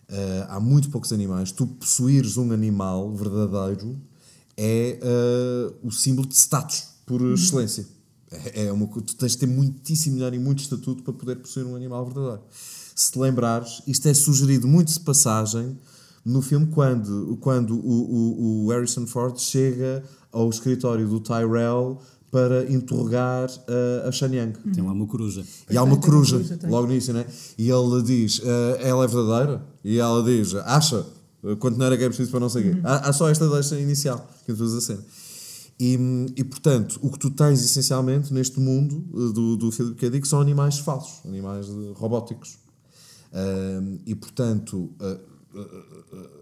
Uh, há muito poucos animais. Tu possuires um animal verdadeiro é uh, o símbolo de status por excelência. É, é uma, tu tens de ter muitíssimo dinheiro e muito estatuto para poder possuir um animal verdadeiro. Se te lembrares, isto é sugerido muito de passagem no filme quando, quando o, o, o Harrison Ford chega ao escritório do Tyrell para interrogar uh, a Shanyang. Tem lá uma coruja. E há uma coruja, coruja, logo nisso, né? E ele diz: "Ah, ela é verdadeira? E ela diz: acha? Quanto não era que é preciso para não o quê? Há, há só esta deixa inicial que introduz a cena. E, e portanto, o que tu tens essencialmente neste mundo eh, do, do Philip K. Dick são animais falsos, animais eh, robóticos. Ahm, e portanto,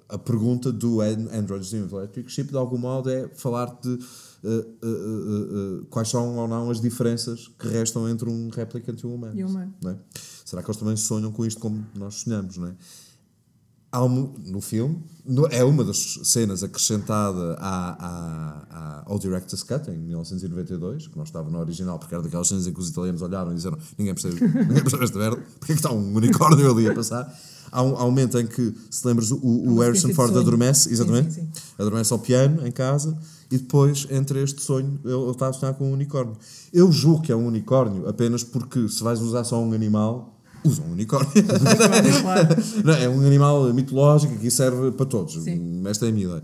a, pergunta do An- Android Electric Ship, de algum modo, é falar de eh, eh, eh, quais são ou não as diferenças que restam entre um replicante e um humano. E um humano. é? Será que eles também sonham com isto como nós sonhamos, não é? Há um- no filme, no- é uma das cenas acrescentada à, à- à- ao Director's Cut em 1992, que não estava no original, porque era daquelas cenas em que os italianos olharam e disseram: Ninguém percebe, <laughs> ninguém percebe esta merda, porque é que está um unicórnio ali a passar? Há um, há um momento em que, se lembras, o, o uma Harrison Ford adormece, Sim, exatamente, sim, sim. adormece ao piano em casa e depois, entre este sonho, ele ele está a sonhar com um unicórnio. Eu julgo que é um unicórnio apenas porque se vais usar só um animal, usa um unicórnio. <laughs> Não, é um animal mitológico que serve para todos. Sim. Esta é a minha ideia.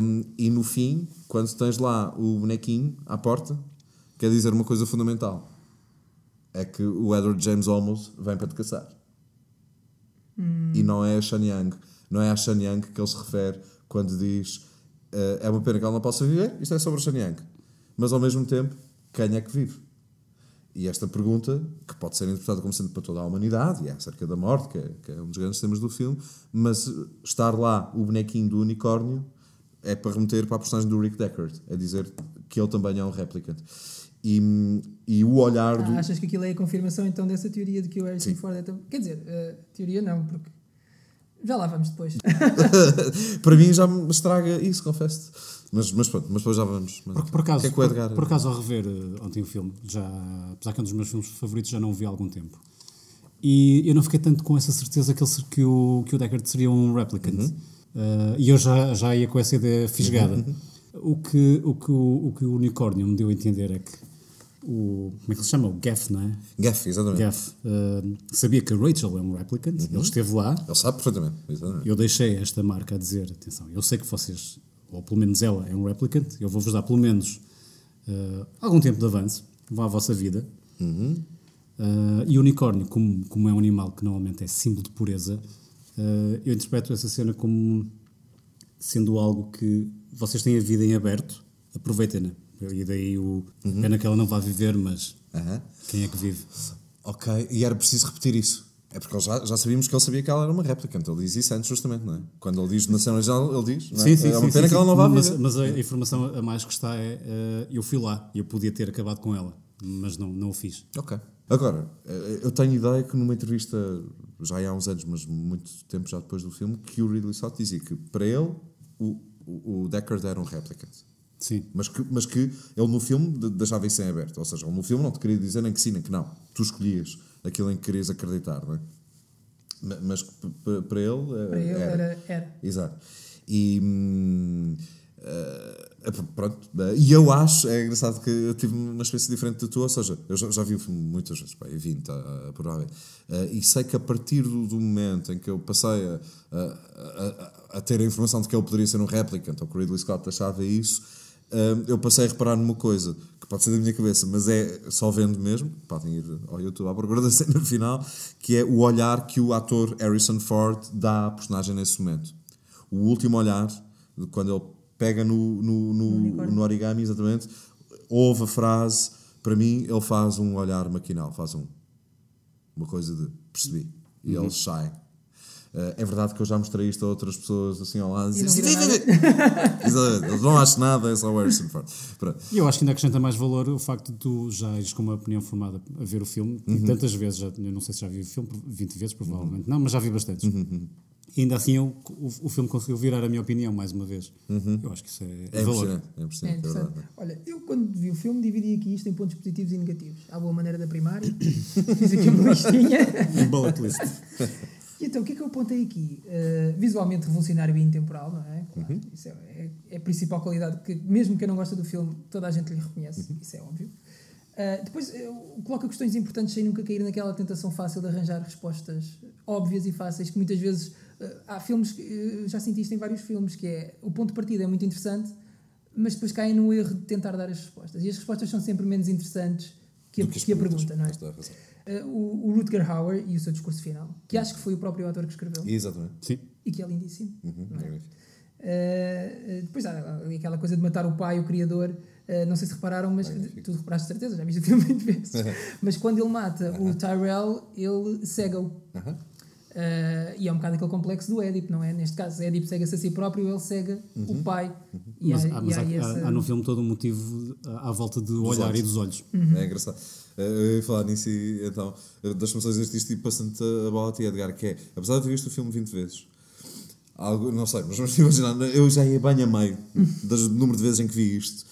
Um, e no fim, quando tens lá o bonequinho à porta, quer dizer uma coisa fundamental: é que o Edward James Olmos vem para te caçar. E não é a Shan Yang. Não é a Shan Yang que ele se refere quando diz é uma pena que ela não possa viver, isto é sobre a Shan Yang. Mas ao mesmo tempo, quem é que vive? E esta pergunta, que pode ser interpretada como sendo para toda a humanidade, e é acerca da morte, que é, que é um dos grandes temas do filme, mas eh, estar lá o bonequinho do unicórnio é para remeter para a personagem do Rick Deckard, é dizer que ele também é um replicante. E, e o olhar do. Ah, achas que aquilo é a confirmação então dessa teoria de que o Harrison Sim. Ford é tão... Quer dizer, eh, teoria não, porque já lá vamos depois. <laughs> para mim já me estraga isso, confesso. Mas, mas pronto, mas depois já vamos. Mas, Por, por acaso, é que o Edgar. por, por acaso, ao rever eh, ontem o filme, já, apesar que é um dos meus filmes favoritos, já não o vi há algum tempo. E eu não fiquei tanto com essa certeza que, ele, que, o, que o Deckard seria um replicant. Uhum. Eh, e eu já, já ia com essa ideia fisgada. O, que, o, que o, o que o unicórnio me deu a entender é que o. Como é que se chama? O Gaff, não é? Gaff, exatamente. Gaff eh, sabia que a Rachel é um replicant, Uhum. ele esteve lá, Ele sabe perfeitamente. exatamente. eu deixei esta marca a dizer: atenção, eu sei que vocês, ou pelo menos ela, é um replicant, eu vou-vos dar pelo menos eh, algum tempo de avanço, vá à vossa vida. Eh, e o unicórnio, como, como é um animal que normalmente é símbolo de pureza, eu interpreto essa cena como sendo algo que vocês têm a vida em aberto, aproveitem-na. E daí o. Pena que ela não vá viver, mas Aham. quem é que vive? Ok, e era preciso repetir isso. É porque já, já sabíamos que ele sabia que ela era uma réplica, então ele diz isso antes, justamente, não é? Quando ele diz na cena original, ele diz. Não é? Sim, sim, é uma sim, pena sim, que ela não vá mas, ver. mas a informação a mais que está é eh, eu fui lá e eu podia ter acabado com ela, mas não, não o fiz. Ok. Agora, eh, eu tenho ideia que numa entrevista, já há uns anos, mas muito tempo já depois do filme, que o Ridley Scott dizia que para ele o, o, o Deckard era um replicant. Sim. Mas que, mas que ele no filme de- deixava isso em aberto. Ou seja, ele no filme não te queria dizer nem que sim, nem que não. Tu escolhias aquilo em que querias acreditar, não é? Ma- Mas para ele, eh, Para ele era. era. Exato. E. hum, eh, pronto. eh, E eu acho, é engraçado que eu tive uma experiência diferente de tu, ou seja, eu já, já vi o filme muitas vezes, pá, e 20, a, provavelmente. Eh, e sei que a partir do, do momento em que eu passei a, a, a- a ter a informação de que ele poderia ser um replicant, ou que o Ridley Scott achava isso, eu passei a reparar numa coisa que pode ser da minha cabeça, mas é só vendo mesmo. Podem ir ao YouTube à procura da <laughs> cena final, que é o olhar que o ator Harrison Ford dá à personagem nesse momento. O último olhar, quando ele pega no, no, no, no origami, exatamente, ouve a frase. Para mim, ele faz um olhar maquinal, faz um, uma coisa de percebi. E ele sai. Eh, é verdade que eu já mostrei isto a outras pessoas assim ao lado. E não Sim, viram sim, sim. <laughs> Exatamente. Eles não acham nada, é só o Harrison Ford. Pronto. E eu acho que ainda acrescenta mais valor o facto de tu já ires com uma opinião formada a ver o filme, e tantas vezes, já, eu não sei se já vi o filme, 20 vezes provavelmente, não, mas já vi bastantes. E ainda assim eu, o, o filme conseguiu virar a minha opinião mais uma vez. Eu acho que isso é, É valor. impressionante. É É impressionante, é interessante. verdade. Olha, eu quando vi o filme dividi aqui isto em pontos positivos e negativos. À boa maneira da primária. <laughs> Fiz aqui uma listinha. <laughs> Um bullet list. E então, o que é que eu apontei aqui? Uh, visualmente revolucionário e intemporal, não é? Claro, Uhum. Isso é, é- é a principal qualidade que, mesmo quem não gosta do filme, toda a gente lhe reconhece. Uhum. Isso é óbvio. Uh, depois, uh, coloca questões importantes sem nunca cair naquela tentação fácil de arranjar respostas óbvias e fáceis, que muitas vezes uh, há filmes, que, já senti isto em vários filmes, que é o ponto de partida é muito interessante, mas depois caem no erro de tentar dar as respostas. E as respostas são sempre menos interessantes que a, que que a pergunta, não é? Uh, o, o Rutger Hauer e o seu discurso final, que acho que foi o próprio autor que escreveu Exatamente. Sim. e que é lindíssimo. Uhum, é? Uh, depois há aquela coisa de matar o pai, o criador. uh, não sei se repararam, mas tu reparaste de certeza, já viste o filme <laughs> 20 vezes. mas quando ele mata o Tyrell, ele cega-o. Aham. Uh, e é um bocado aquele complexo do Édipo, não é? Neste caso, Édipo cega-se a si próprio, ele cega o pai. E Mas, há, há, e mas há há, essa- há no filme todo um motivo à, volta do olhar olhos. e dos olhos. Uhum. É engraçado. Eh, Eu ia falar nisso e então, eh, deixa-me só dizer isto e passando a bola a ti, Edgar, que é, apesar de ter visto o filme 20 vezes, algo, não sei, mas vamos <laughs> imaginar, eu já ia bem a meio do número de vezes em que vi isto,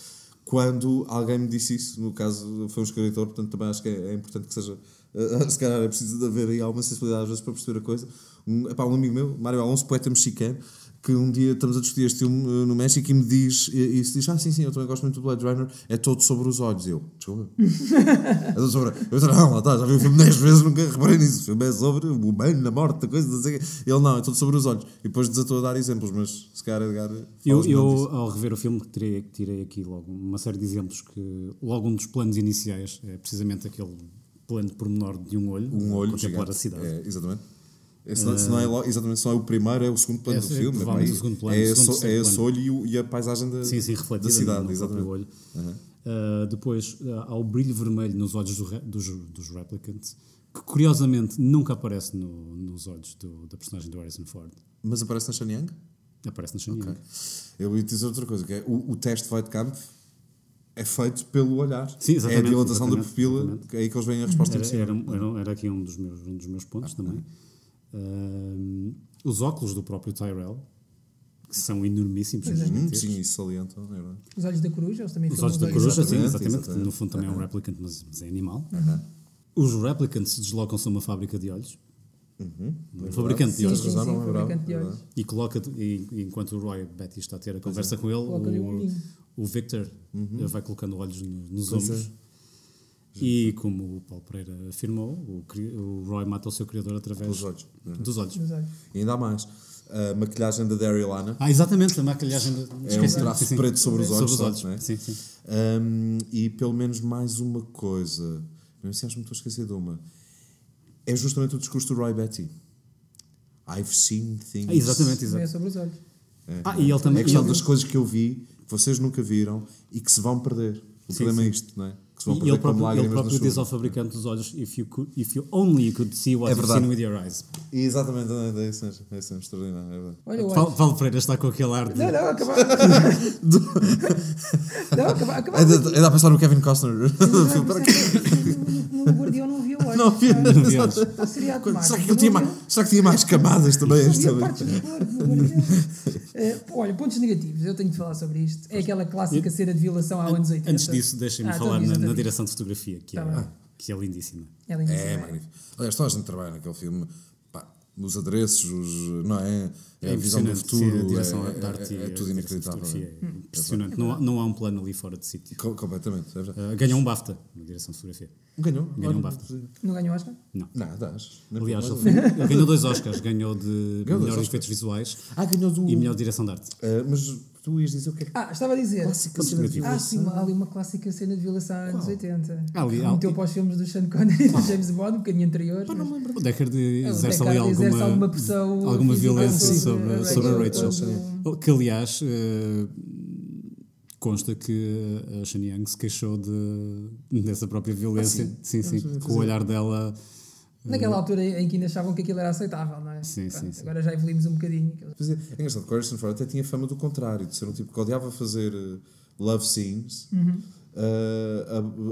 quando alguém me disse isso, no caso foi um escritor, portanto também acho que é, é importante que seja, eh, <laughs> se calhar é preciso haver aí alguma sensibilidade às vezes para perceber a coisa. Um, epá, um amigo meu, Mário Alonso, poeta mexicano, que um dia estamos a discutir este filme eh, no México e me diz, e, e se diz, ah sim, sim, eu também gosto muito do Blade Runner, é todo sobre os olhos. Eu, desculpa. <laughs> é todo sobre... Eu disse, não, lá está, já vi o filme 10 vezes, nunca reparei nisso. O filme é sobre o humano, a morte, a coisa, não sei. Ele, não, é todo sobre os olhos. E depois desatou a dar exemplos, mas se calhar, Edgar, Eu, falas melhor eu disso. ao rever o filme, tirei, tirei aqui logo uma série de exemplos que, logo um dos planos iniciais é precisamente aquele plano de pormenor de um olho, um olho contemplar a cidade. É, exatamente. É, se, não, se não é, exatamente, se não é o primeiro, é o segundo plano É, do é, filme. É, o segundo plano, é, segundo, é terceiro esse olho e, o- e a paisagem da, Sim, sim, da cidade, no exatamente. olho. Uhum. Uh, depois uh, há o brilho vermelho nos olhos do dos, dos replicants, que curiosamente nunca aparece no- nos olhos do- da personagem do Harrison Ford. Mas aparece na Shanyang? Aparece na Shanyang. Eu ia dizer outra coisa, que é o, o teste de Voigtkamp é feito pelo olhar. Sim, é a exatamente, dilatação da exatamente, pupila, exatamente. que é aí que eles veem a resposta Era, era, era, era aqui um dos meus, um dos meus pontos também. Uh, os óculos do próprio Tyrell, que são enormíssimos. É. Hum, gigantescos. sim, isso salienta. é. Os olhos da coruja, eles também Os olhos da coruja, sim, Exatamente, exatamente. exatamente. que No fundo também é um replicant, mas, mas é animal. Os replicants deslocam-se a uma fábrica de olhos. Um fabricante de Sim, olhos. sim, sim, não é fabricante de verdade, olhos. E coloca e, enquanto o Roy Betty está a ter a conversa com ele, o. o Victor eh, vai colocando olhos no- nos Pois ombros. E como o Paulo Pereira afirmou, o, o Roy mata o seu criador através Dos olhos. dos olhos. E ainda há mais. A maquilhagem da Daryl Lana Ah, exatamente, a maquilhagem. de- é um traço Sim, sim. preto sobre os olhos. Sobre os olhos. não é? Sim, sim. Um, e pelo menos mais uma coisa, não sei se acho que me estou a esquecer de uma, é justamente o discurso do Roy Betty. I've seen things. Ah, exatamente, Também é sobre os olhos. Ah, e ele É também. a questão ele- das coisas que eu vi, vocês nunca viram e que se vão perder. O Sim, problema sim. é isto, não é? Que se vão E perder ele próprio, ele próprio diz ao fabricante dos olhos: if you, could, if you only you could see what É you've seen with your eyes. Exatamente, é isso mesmo, é isso mesmo, extraordinário. É verdade. Olha, Val- acho. Val Pereira está com aquele ar de. Não, não, acabar. <laughs> não, acabar. acabar. Ainda ainda a pensar no Kevin Costner do. <laughs> Para quê? No, no Guardião não vi o olho. Não havia. Será que, ele tinha mais, será que tinha mais camadas também? Guardião. <laughs> Eh, olha, pontos negativos, eu tenho de falar sobre isto. É aquela clássica cena de violação há anos 80. Antes disso, deixem-me Ah, então falar na, na direção de fotografia, que, Tá é, bem. que é lindíssima. É lindíssimo, É é? magnífico. Aliás, toda a gente trabalha naquele filme. Os adereços, os, não é? É a visão do futuro. direção é, de arte é, é, tudo inacreditável. é. É impressionante. Não, há- não há um plano ali fora de sítio. Co- completamente. É verdade. Uh, ganhou um BAFTA na direção de fotografia. Ganhou? Ganhou um BAFTA. Não ganhou Oscar? Nada, acho. Aliás, ele, ele ganhou dois Oscars. Ganhou de Ganhou melhor efeitos visuais Ah, ganhou do. e melhor direção de arte. Ah, mas tu ias dizer o que é que. Ah, estava a dizer. Clássica cena de negativos. Ah, sim, há ali uma clássica cena de violação há anos 80. Ah, ali, Meteu para os filmes do Sean Connery e do James Bond, um bocadinho anteriores. mas- O Deckard É, o exerce Deckard ali exerce alguma, alguma pressão alguma violência sobre sobre, a sobre a Rachel, Rachel. quando- Que, aliás, eh, consta que a Shane Young se queixou de, dessa própria violência. sim, sim, com o olhar dela. Naquela altura em que ainda achavam que aquilo era aceitável, não é? Sim, sim, sim. Agora já evoluímos um bocadinho. É, é engraçado Harrison Ford até tinha fama do contrário, de ser um tipo que odiava fazer eh, love scenes, eh,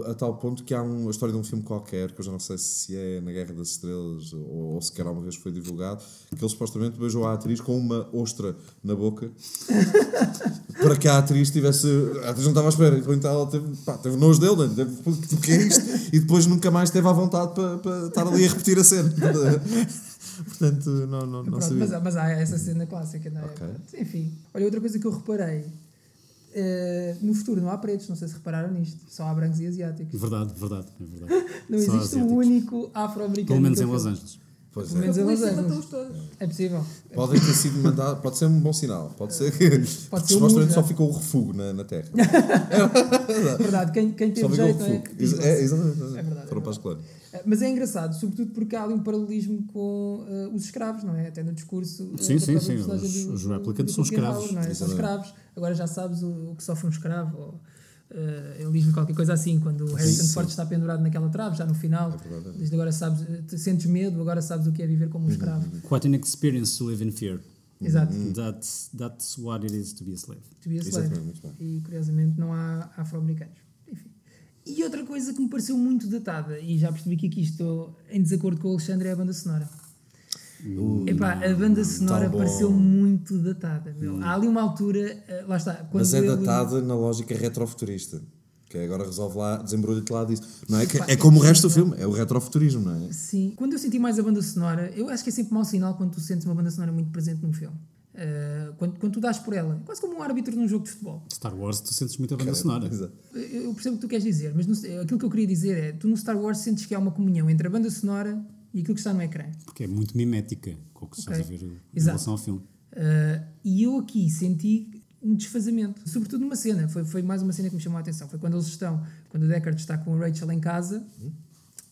a, a tal ponto que há um- a história de um filme qualquer, que eu já não sei se é na Guerra das Estrelas ou, ou sequer alguma vez foi divulgado, que ele supostamente beijou a atriz com uma ostra na boca <laughs> para que a atriz tivesse. A atriz não estava à espera, e então ela teve, pá, teve nojo dele, né? teve, que é isto? E depois nunca mais teve à vontade para, para estar ali a repetir a cena. <laughs> Portanto, não, não, não Pronto, sabia. mas, há- mas há essa cena clássica, não é? Ok. Enfim, olha, outra coisa que eu reparei. Eh, no futuro não há pretos, não sei se repararam nisto, só há brancos e asiáticos. Verdade, verdade, é verdade. <laughs> Não Só existe um asiáticos. único afro-americano. Pelo menos em Los. Angeles. Pois Pelo é. menos em Los Angeles. É possível. Podem ter sido mandados, pode ser um bom sinal. Pode ser que Pode ser um supostamente só já. ficou o refúgio na, na Terra. <laughs> É verdade, quem, quem teve jeito não é? Ex- É, exatamente. É verdade, Foram é para as claras. Eh, Mas é engraçado, sobretudo porque há ali um paralelismo com eh, os escravos, não é? Até no discurso. eh, Sim, da sim, sim, os- do- os replicantes são escravos. É? São escravos. Agora já sabes o, o que sofre um escravo. Ou, eh, ele diz-me qualquer coisa assim, quando o Harrison. Ford está pendurado naquela trave, já no final. verdade. Desde agora sabes, te sentes medo, agora sabes o que é viver como um escravo. Quite an experience to live in fear. Exato. That's, that's what it is to be a slave. To be a slave. Exatamente. E curiosamente não há afro-americanos. E outra coisa que me pareceu muito datada, e já percebi que aqui estou em desacordo com o Alexandre, é a banda sonora. Epá, a banda sonora bom. pareceu muito datada. meu. Há ali uma altura, eh, lá está, quando Mas é datada na lógica retrofuturista. Que é agora resolve lá, desembrulha-te lá disso. Não é? Que Pá, é como o é resto do possível. filme, é o retrofuturismo, não é? Sim, quando eu senti mais a banda sonora, eu acho que é sempre mau sinal quando tu sentes uma banda sonora muito presente num filme. Quando, quando tu dás por ela, é quase como um árbitro num jogo de futebol. Star Wars, tu sentes muito a banda sonora. Eu eu percebo o que tu queres dizer, mas no- aquilo que eu queria dizer é: tu no Star Wars sentes que há uma comunhão entre a banda sonora e aquilo que está no ecrã. Porque é muito mimética com o que estás a ver em Exato. relação ao filme. Uh, e eu aqui senti um desfazamento, sobretudo numa cena. Foi, foi mais uma cena que me chamou a atenção. Foi quando eles estão, quando o Deckard está com a Rachel em casa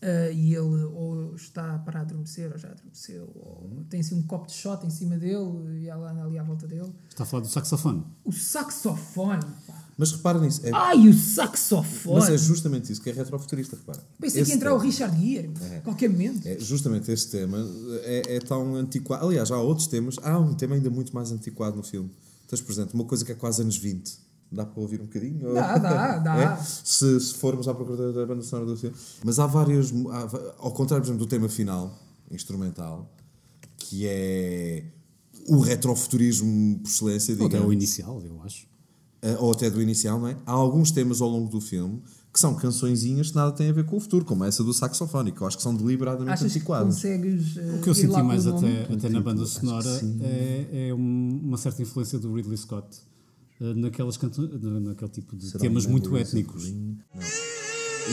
uh, e ele ou está para adormecer, ou já adormeceu, ou tem assim um copo de shot em cima dele e ela anda ali à volta dele. Está a falar do saxofone. O saxofone, pá. Mas repara nisso. É, Ai, o saxofone! mas é justamente isso que é retrofuturista, repara. Pensei que Esse ia entrar o tema. Richard Gere, a qualquer momento. É, justamente este tema é, é tão antiquado. Aliás, há outros temas. Há um tema ainda muito mais antiquado no filme. Tens, por exemplo, uma coisa que é quase anos 20. Dá para ouvir um bocadinho? Dá, dá, <laughs> dá. É? Se, se formos à procura da- da banda sonora do filme. Mas há várias. há ao contrário, por exemplo, do tema final, instrumental, que é o retrofuturismo por excelência, Ou até digamos. o inicial, eu acho. Eh, ou até do inicial, não é? Há alguns temas ao longo do filme que são cançõezinhas que nada têm a ver com o futuro, como essa do saxofone, que eu acho que são deliberadamente Achas que antiquadas. consegues. uh, O que eu senti mais até, até na banda sonora é, é um- uma certa influência do Ridley Scott naquelas canto, de- naquele tipo de temas um muito étnicos.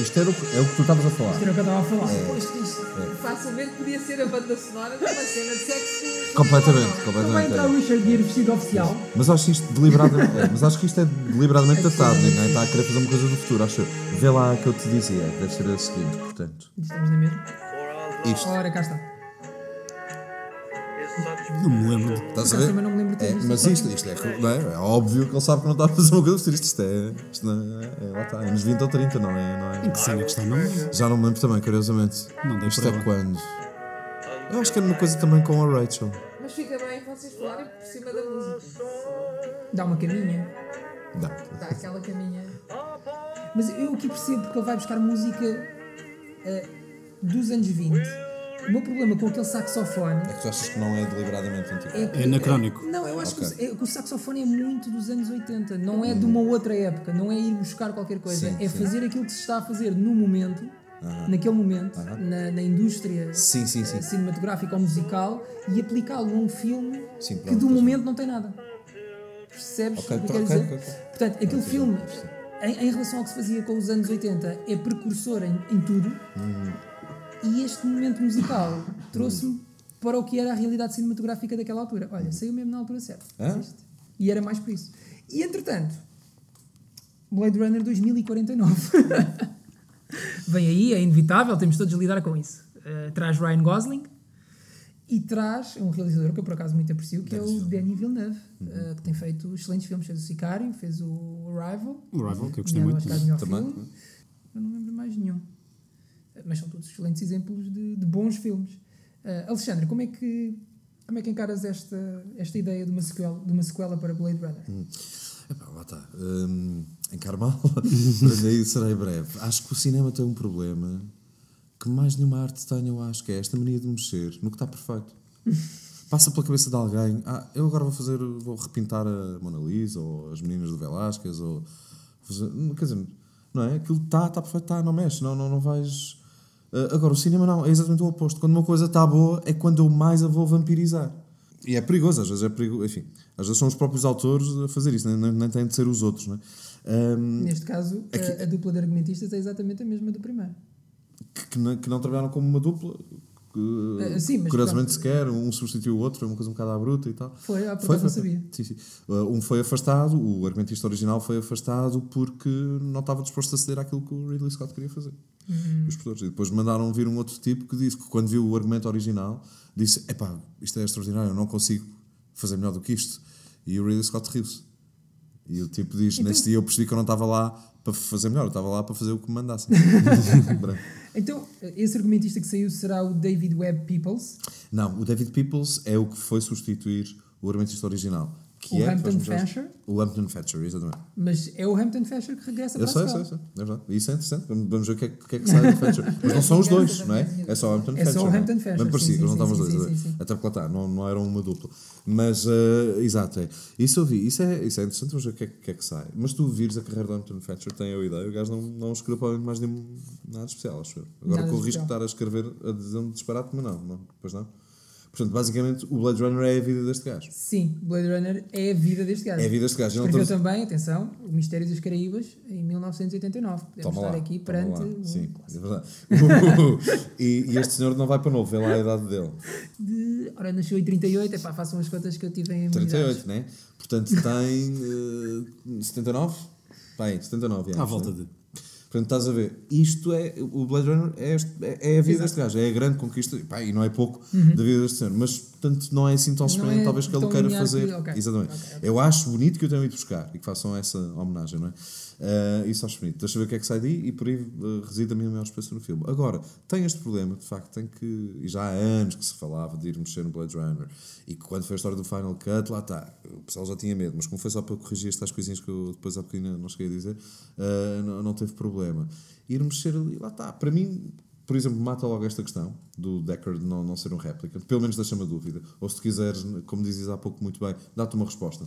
Isto era o, que- é o que tu estavas a falar. Era o que eu estava a falar. Pois isto facilmente podia ser a banda sonora de uma cena de sexo. Completamente, Não vai completamente. entrar o é. Richard Gere vestido oficial. Mas acho isto deliberadamente. é, mas acho que isto é deliberadamente datado, ninguém está a querer fazer uma coisa do futuro, acho. Vê lá o que eu te dizia, deve ser a seguinte, portanto. Estamos na mesma. Isto. Ora, cá está. Não me lembro. Estás a ver? também não me lembro de ter É, visto mas isto, isto é, é, é óbvio que ele sabe que não está a fazer uma coisa triste. Isto é. Isto não é, é lá está, é nos 20 ou 30, não é? Não é Em que cena que está? Não lembro. já não me lembro também, curiosamente. Não dei Isto é quando? Eu acho que era uma coisa também com a Rachel. Mas fica bem vocês falarem por cima da música. Dá uma caminha. Dá. Dá aquela caminha. Mas eu aqui percebo porque ele vai buscar música eh, dos anos 20. O meu problema com aquele saxofone É que tu achas que não é deliberadamente antigo. é que. É anacrónico. Não, eu acho Ok. que, o, é que o saxofone é muito dos anos 80. Não é de uma outra época. Não é ir buscar qualquer coisa. Sim, é sim. fazer aquilo que se está a fazer no momento, naquele momento, na, na indústria Sim, sim, eh, sim. cinematográfica ou musical e aplicá-lo num filme Sim, que pronto, do momento não tem nada. Percebes Ok, o que eu quero ok, dizer? ok, ok. Portanto, aquele filme, em, em relação ao que se fazia com os anos 80, é precursor em, em tudo. Hum. E este momento musical trouxe-me para o que era a realidade cinematográfica daquela altura. Olha, saiu mesmo na altura certa. Hã? E era mais por isso. E entretanto, Blade Runner 2049. <laughs> Vem aí, é inevitável, temos todos de lidar com isso. Uh, traz Ryan Gosling e traz um realizador que eu por acaso muito aprecio, que é o Denis Villeneuve, uh, que tem feito excelentes filmes. Fez o Sicário, fez o Arrival. O Arrival, que eu gostei muito. Também. filme. Eu não lembro mais nenhum. Mas são todos excelentes exemplos de, de bons filmes. Uh, Alexandre, como é que como é que encaras esta, esta ideia de uma, sequela, de uma sequela para Blade Runner? Epá, lá está. Hum, encaro mal, mas aí serei breve. Acho que o cinema tem um problema que mais nenhuma arte tem, eu acho, que é esta mania de mexer no que está perfeito. <laughs> Passa pela cabeça de alguém, ah, eu agora vou fazer, vou repintar a Mona Lisa, ou as meninas do Velázquez, ou fazer, quer dizer, não é? Aquilo está, está perfeito, está, não mexe, não, não, não vais. Ah, agora, o cinema não, é exatamente o oposto. Quando uma coisa está boa, é quando eu mais a vou vampirizar. E é perigoso, às vezes é perigoso, enfim, às vezes são os próprios autores a fazer isso, nem, nem, nem têm de ser os outros, não é? Ahm, Neste caso, a, a dupla de argumentistas é exatamente a mesma do primeiro. que, que não, que não trabalharam como uma dupla. Ah, sim, curiosamente pronto. sequer, um substituiu o outro, foi uma coisa um bocado à bruta e tal. Foi, ah, acaso não sabia. Sim, sim. Uh, Um foi afastado, o argumentista original foi afastado porque não estava disposto a ceder àquilo que o Ridley Scott queria fazer. Uhum. Os produtores. E depois mandaram vir um outro tipo que disse que quando viu o argumento original, disse: Epá, isto é extraordinário, eu não consigo fazer melhor do que isto. E o Ridley Scott riu-se. E o tipo diz: Então- Nesse dia eu percebi que eu não estava lá para fazer melhor, eu estava lá para fazer o que me mandassem. <laughs> Então, esse argumentista que saiu será o David Webb Peoples, Não, o David Peoples é o que foi substituir o argumentista original. Que O é, Hampton já- Fancher? O Hampton Fancher, exatamente. mas é o Hampton Fasher que regressa Eu para sei, sei, sei. É verdade. Isso é interessante. Vamos, ver o que é, que- o é que sai do Fancher. <laughs> Mas não são os dois, não é? É só o Hampton É só Fancher. o não Hampton Fancher, Bem parecia, sim, eles não estavam os dois. Até porque lá está, não, não eram uma dupla. Mas, eh, exato, é. Isso eu vi. Isso é, isso é interessante, vamos ver o que é, que é que sai. Mas tu vires a carreira do Hampton Fancher, tem a ideia. O gajo não, não escreveu provavelmente mais nenhum, nada especial, acho eu. Agora Nada com o risco de estar a escrever, a dizer um disparate, mas não, não. Pois não. Portanto, basicamente, o Blade Runner é a vida deste gajo. Sim, Blade Runner é a vida deste gajo. É a vida deste gajo. Ele não Escreveu também, atenção, O Mistério das Caraíbas em 1989. Podemos Toma estar lá, aqui toma perante lá. um Sim, é verdade. <laughs> e, e este senhor não vai para novo, vê lá a idade dele. de. Ora, nasceu em 38, epá, façam as contas que eu tive em 38, né? Portanto, tem eh, 79? Bem, 79 anos. À volta né? de. Portanto, estás a ver, isto é, o Blade Runner é, este- é- é a vida deste gajo, é a grande conquista, pá, e não é pouco da vida deste senhor, mas, portanto, não é assim tão surpreendente, é talvez que ele queira fazer. que- ok. Exatamente. Ok, ok. Eu acho bonito que eu tenham ido buscar e que façam essa homenagem, não é? Eh, isso acho bonito. Deixa eu ver o que é que sai daí e por aí eh, reside a minha maior esperança no filme. Agora, tem este problema, de facto, tem que. E já há anos que se falava de ir mexer no Blade Runner e que quando foi a história do Final Cut, lá está, o pessoal já tinha medo, mas como foi só para corrigir estas coisinhas que eu depois há bocadinho não cheguei a dizer, eh, não, não teve problema. Ir mexer ali, lá está. Para mim, por exemplo, mata logo esta questão do Deckard não, não ser um réplica. Pelo menos deixa-me a dúvida. Ou se tu quiseres, como dizes há pouco muito bem, dá-te uma resposta.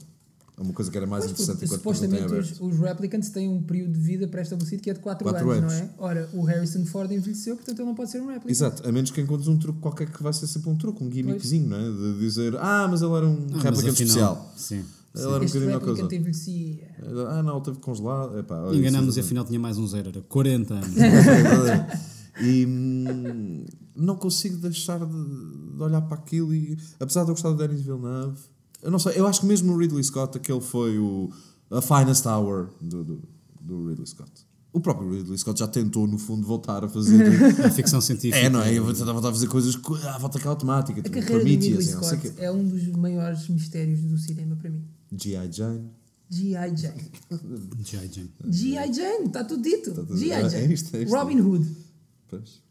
É uma coisa que era mais Pois, interessante porque, enquanto não tem supostamente os, os replicants têm um período de vida pré-estabelecido que é de 4 Quatro anos, anos. não é? Ora, o Harrison Ford envelheceu, portanto ele não pode ser um replicant. Exato, a menos que encontres um truque qualquer que vai ser sempre um truque, um gimmickzinho, não é? De dizer, ah, mas ele era um Ah, afinal, especial. Sim. Ele era um este bocadinho replicant coisa. envelhecia. Ah, não, ele teve congelado. Epá, olha, Enganamos e isso- afinal tinha mais um zero, era 40 anos. <laughs> <laughs> E hum, não consigo deixar de, de olhar para aquilo e apesar de eu gostar do Denis Villeneuve, eu não sei, eu acho que mesmo o Ridley Scott, aquele foi o a finest hour do, do, do Ridley Scott. O próprio Ridley Scott já tentou, no fundo, voltar a fazer. A <laughs> <laughs> ficção científica. é, não é? Eu vou tentar voltar a fazer coisas co- à volta daquela temática. A tipo, carreira Prometheus, Ridley o Scott quê. é um dos maiores mistérios do cinema para mim. G.I. Jane. G.I. Jane. G.I. Jane. G.I. Jane, está tudo dito. tudo- G.I. é Jane. isto, é isto. Robin Hood. Pois.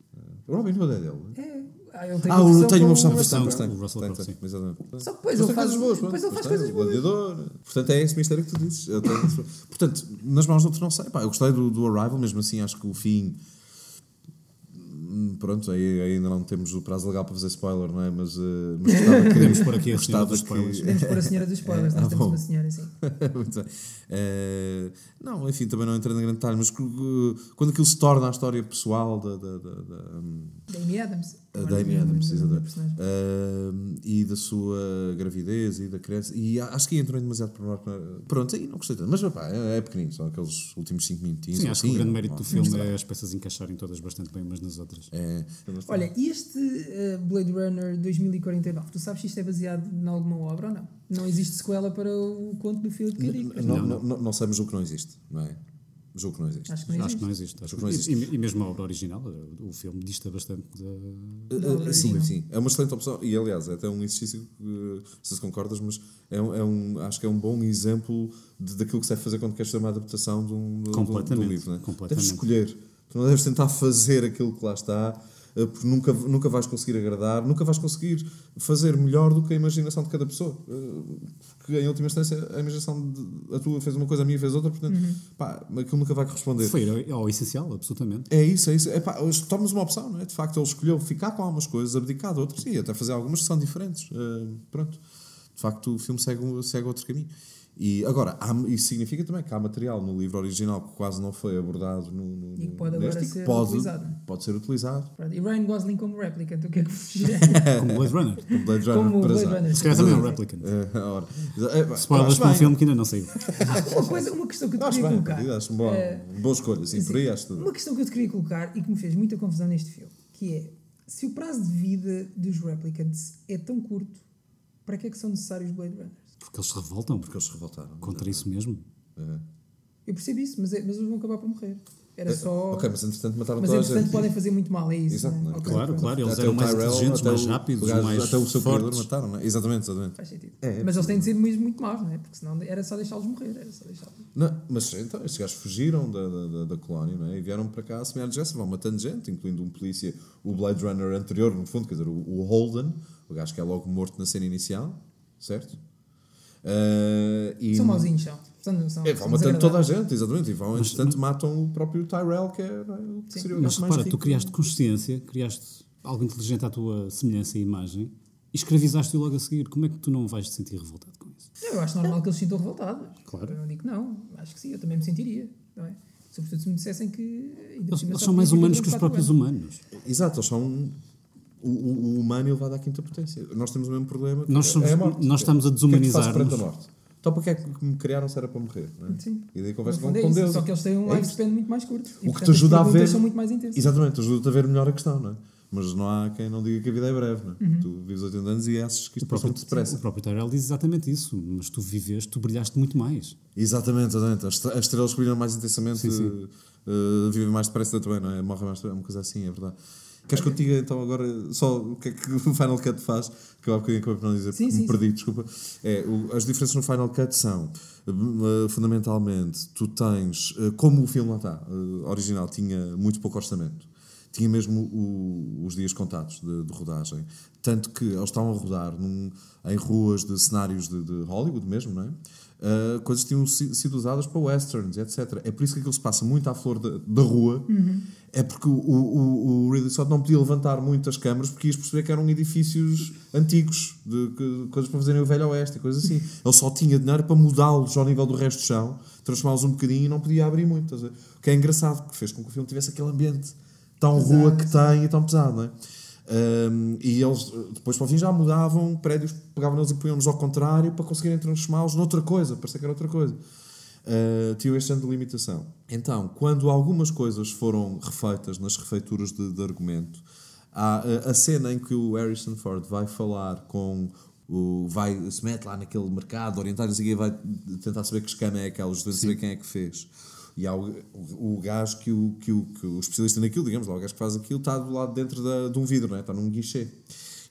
O Robin Hood é dele. É. Ah, ele tem Ah, uma o versão tenho uma versão Russell Crowe. com o Russell Tem, Crowe, tem, sim. exatamente. Só que depois ele faz- coisas boas, depois ele faz coisas boas. Gladiador. Portanto, é esse mistério que tu dizes. Eu <laughs> tenho- Portanto, nas mãos de outro não sei. Pá, eu gostei do, do Arrival, mesmo assim acho que o fim. Hum, Pronto, aí ainda não temos o prazo legal para fazer spoiler, não é? Mas, eh, mas gostava que. <laughs> Podemos pôr aqui a senhora dos que- spoilers. Podemos pôr a senhora dos <laughs> spoilers, É, nós ah, temos bom. uma senhora assim. <laughs> Muito bem. Eh, não, enfim, também não entrando em grande detalhe, mas que- quando aquilo se torna a história pessoal da. da, da, da, Da Amy Adams. A não me Adams, exatamente. Ahm, e da sua gravidez e da criança. E acho que entrou em demasiado pormenor. Pronto, aí não gostei tanto. Mas pá, é, é pequenino, são aqueles últimos 5 minutinhos. Sim, acho que o assim, grande mérito ou- do filme é as peças encaixarem todas bastante bem umas nas outras. É. Olha, e este eh, Blade Runner 2049, tu sabes se isto é baseado em alguma obra ou não? Não existe sequela para o conto do Philip K. Dick. Não, não, não, não sabemos o que não existe, não é? Julgo que não existe. Acho que não Acho que existe. não existe. Acho que não existe. E, e- mesmo a obra original, o filme dista bastante da. Da uh, obra sim, original. sim, é uma excelente opção e aliás é até um exercício que, se se concordas, mas é um, é um- acho que é um bom exemplo de, daquilo que se deve fazer quando queres fazer uma adaptação de um, de um- de um livro. Né? completamente. Deves escolher, tu não deves tentar fazer aquilo que lá está, porque nunca, nunca vais conseguir agradar, nunca vais conseguir fazer melhor do que a imaginação de cada pessoa. Uh, Porque em última instância a imaginação de, a tua fez uma coisa, a minha fez outra, portanto, Uhum. pá, aquilo nunca vai corresponder. Foi ao, ao essencial, absolutamente. É isso, é isso. É pá, uma opção, não é? De facto, ele escolheu ficar com algumas coisas, abdicar de outras e até fazer algumas que são diferentes. Uh, pronto. De facto, o filme segue, segue outro caminho. E agora, há, isso significa também que há material no livro original que quase não foi abordado no, no, E que pode agora neste, que ser pode, utilizado. pode ser utilizado. E Ryan Gosling como replicant, o que é que? <laughs> Como Blade Runner. Como Blade Runner, Como Blade. Runner. Se calhar também é um replicant. É, ora, é, pá, Spoilers acho para um bem. filme que ainda não saiu. Uma coisa, uma questão que eu te Acho queria bem, colocar. acho boa, É, boa escolha, sim, por aí acho tudo. Uma questão que eu te queria colocar e que me fez muita confusão neste filme, que é se o prazo de vida dos replicants é tão curto, para que é que são necessários Blade Runners? Porque eles se revoltam Porque eles se revoltaram. contra isso mesmo. Eu percebo isso, mas, é- mas eles vão acabar por morrer. Era só. É, Ok, mas entretanto mataram mas toda a entretanto gente. podem fazer muito mal, é isso. Exato, né? não é? Ok, Claro, claro, eles Até eram mais Tyrell, inteligentes, mais o- rápidos, gajo- mais Até o seu criador mataram, não é? Exatamente, exatamente. Faz sentido. É, é mas eles têm de ser mesmo muito maus, não é? Porque senão era só deixá-los morrer. Era só deixá-los. Não, mas então, estes gajos fugiram da, da, da, da colónia não é? e vieram para cá a semear Jesse, vão matando gente, incluindo um polícia, o Blade Runner anterior, no fundo, quer dizer, o, o Holden, o gajo que é logo morto na cena inicial, certo? Ah, e, São mauzinhos, são. são, são É, vão matando toda a gente, exatamente, e vão, entretanto, matam o próprio Tyrell, que é não é, o que seria o Mas repara, tu criaste consciência, criaste algo inteligente à tua semelhança e imagem e escravizaste-o logo a seguir. Como é que tu não vais te sentir revoltado com isso? Eu acho normal que eles se sintam revoltados. Claro. Eu não digo que não. Acho que sim, eu também me sentiria. Não é? Sobretudo se me dissessem que. Eles, eles são mais humanos que os próprios anos. humanos. Exato, eles são o, o, o humano elevado à quinta potência. Nós temos o mesmo problema. que Nós somos- é a morte. nós estamos a O que é que a morte? Então para que é que me criaram se era para morrer? Não é? Sim. E daí conversa com, é com Deus. Só que eles têm um É lifespan muito mais curto. E, O que portanto, te ajuda a ver. são muito mais intensas. Exatamente, ajuda-te a ver melhor a questão, não é? Mas não há quem não diga que a vida é breve, não é? Uhum. Tu vives 80 anos e achas que isto próprio, muito depressa. o próprio Tyrell diz exatamente isso, mas tu viveste, tu brilhaste muito mais. Exatamente, exatamente. As, estre- as estrelas que brilham mais intensamente Sim, sim. eh, vivem mais depressa também, não é? Morrem mais depressa, é uma coisa assim, é verdade. Queres que eu diga então agora só o que é que o Final Cut faz? Que eu há bocadinho acabei por não dizer, Sim, porque sim, me perdi, desculpa. É, o- as diferenças no Final Cut são, eh, fundamentalmente, tu tens, eh, como o filme lá está, eh, original, tinha muito pouco orçamento. Tinha mesmo o- os dias contados de, de rodagem. Tanto que eles estavam a rodar num- em ruas de cenários de, de Hollywood mesmo, não é? Uh, coisas que tinham si- sido usadas para westerns, etc. É por isso que aquilo se passa muito à flor da, da rua. É porque o, o, o Ridley Scott não podia levantar muito as câmaras porque ias perceber que eram edifícios antigos, de, que- coisas para fazerem o Velho Oeste e coisas assim. Ele só tinha dinheiro para mudá-los ao nível do resto do chão, transformá-los um bocadinho e não podia abrir muito. O que é engraçado, porque fez com que o filme tivesse aquele ambiente tão rua que tem e tão pesado, não é? Um, e eles, uh, depois para o fim, já mudavam prédios, pegavam neles e punham-nos ao contrário para conseguirem transformá-los noutra coisa, parecia que era outra coisa. Uh, tinham este ano de limitação. Então, quando algumas coisas foram refeitas nas refeituras de, de argumento, há uh, a cena em que o Harrison Ford vai falar com o. vai, se mete lá naquele mercado oriental, não sei o quê, vai tentar saber que escana é aquela, justamente saber quem é que fez. E há o, o, o gajo que o, que, o, que o especialista naquilo, digamos lá, o gajo que faz aquilo, está do lado dentro da, de um vidro, não é? está num guichê.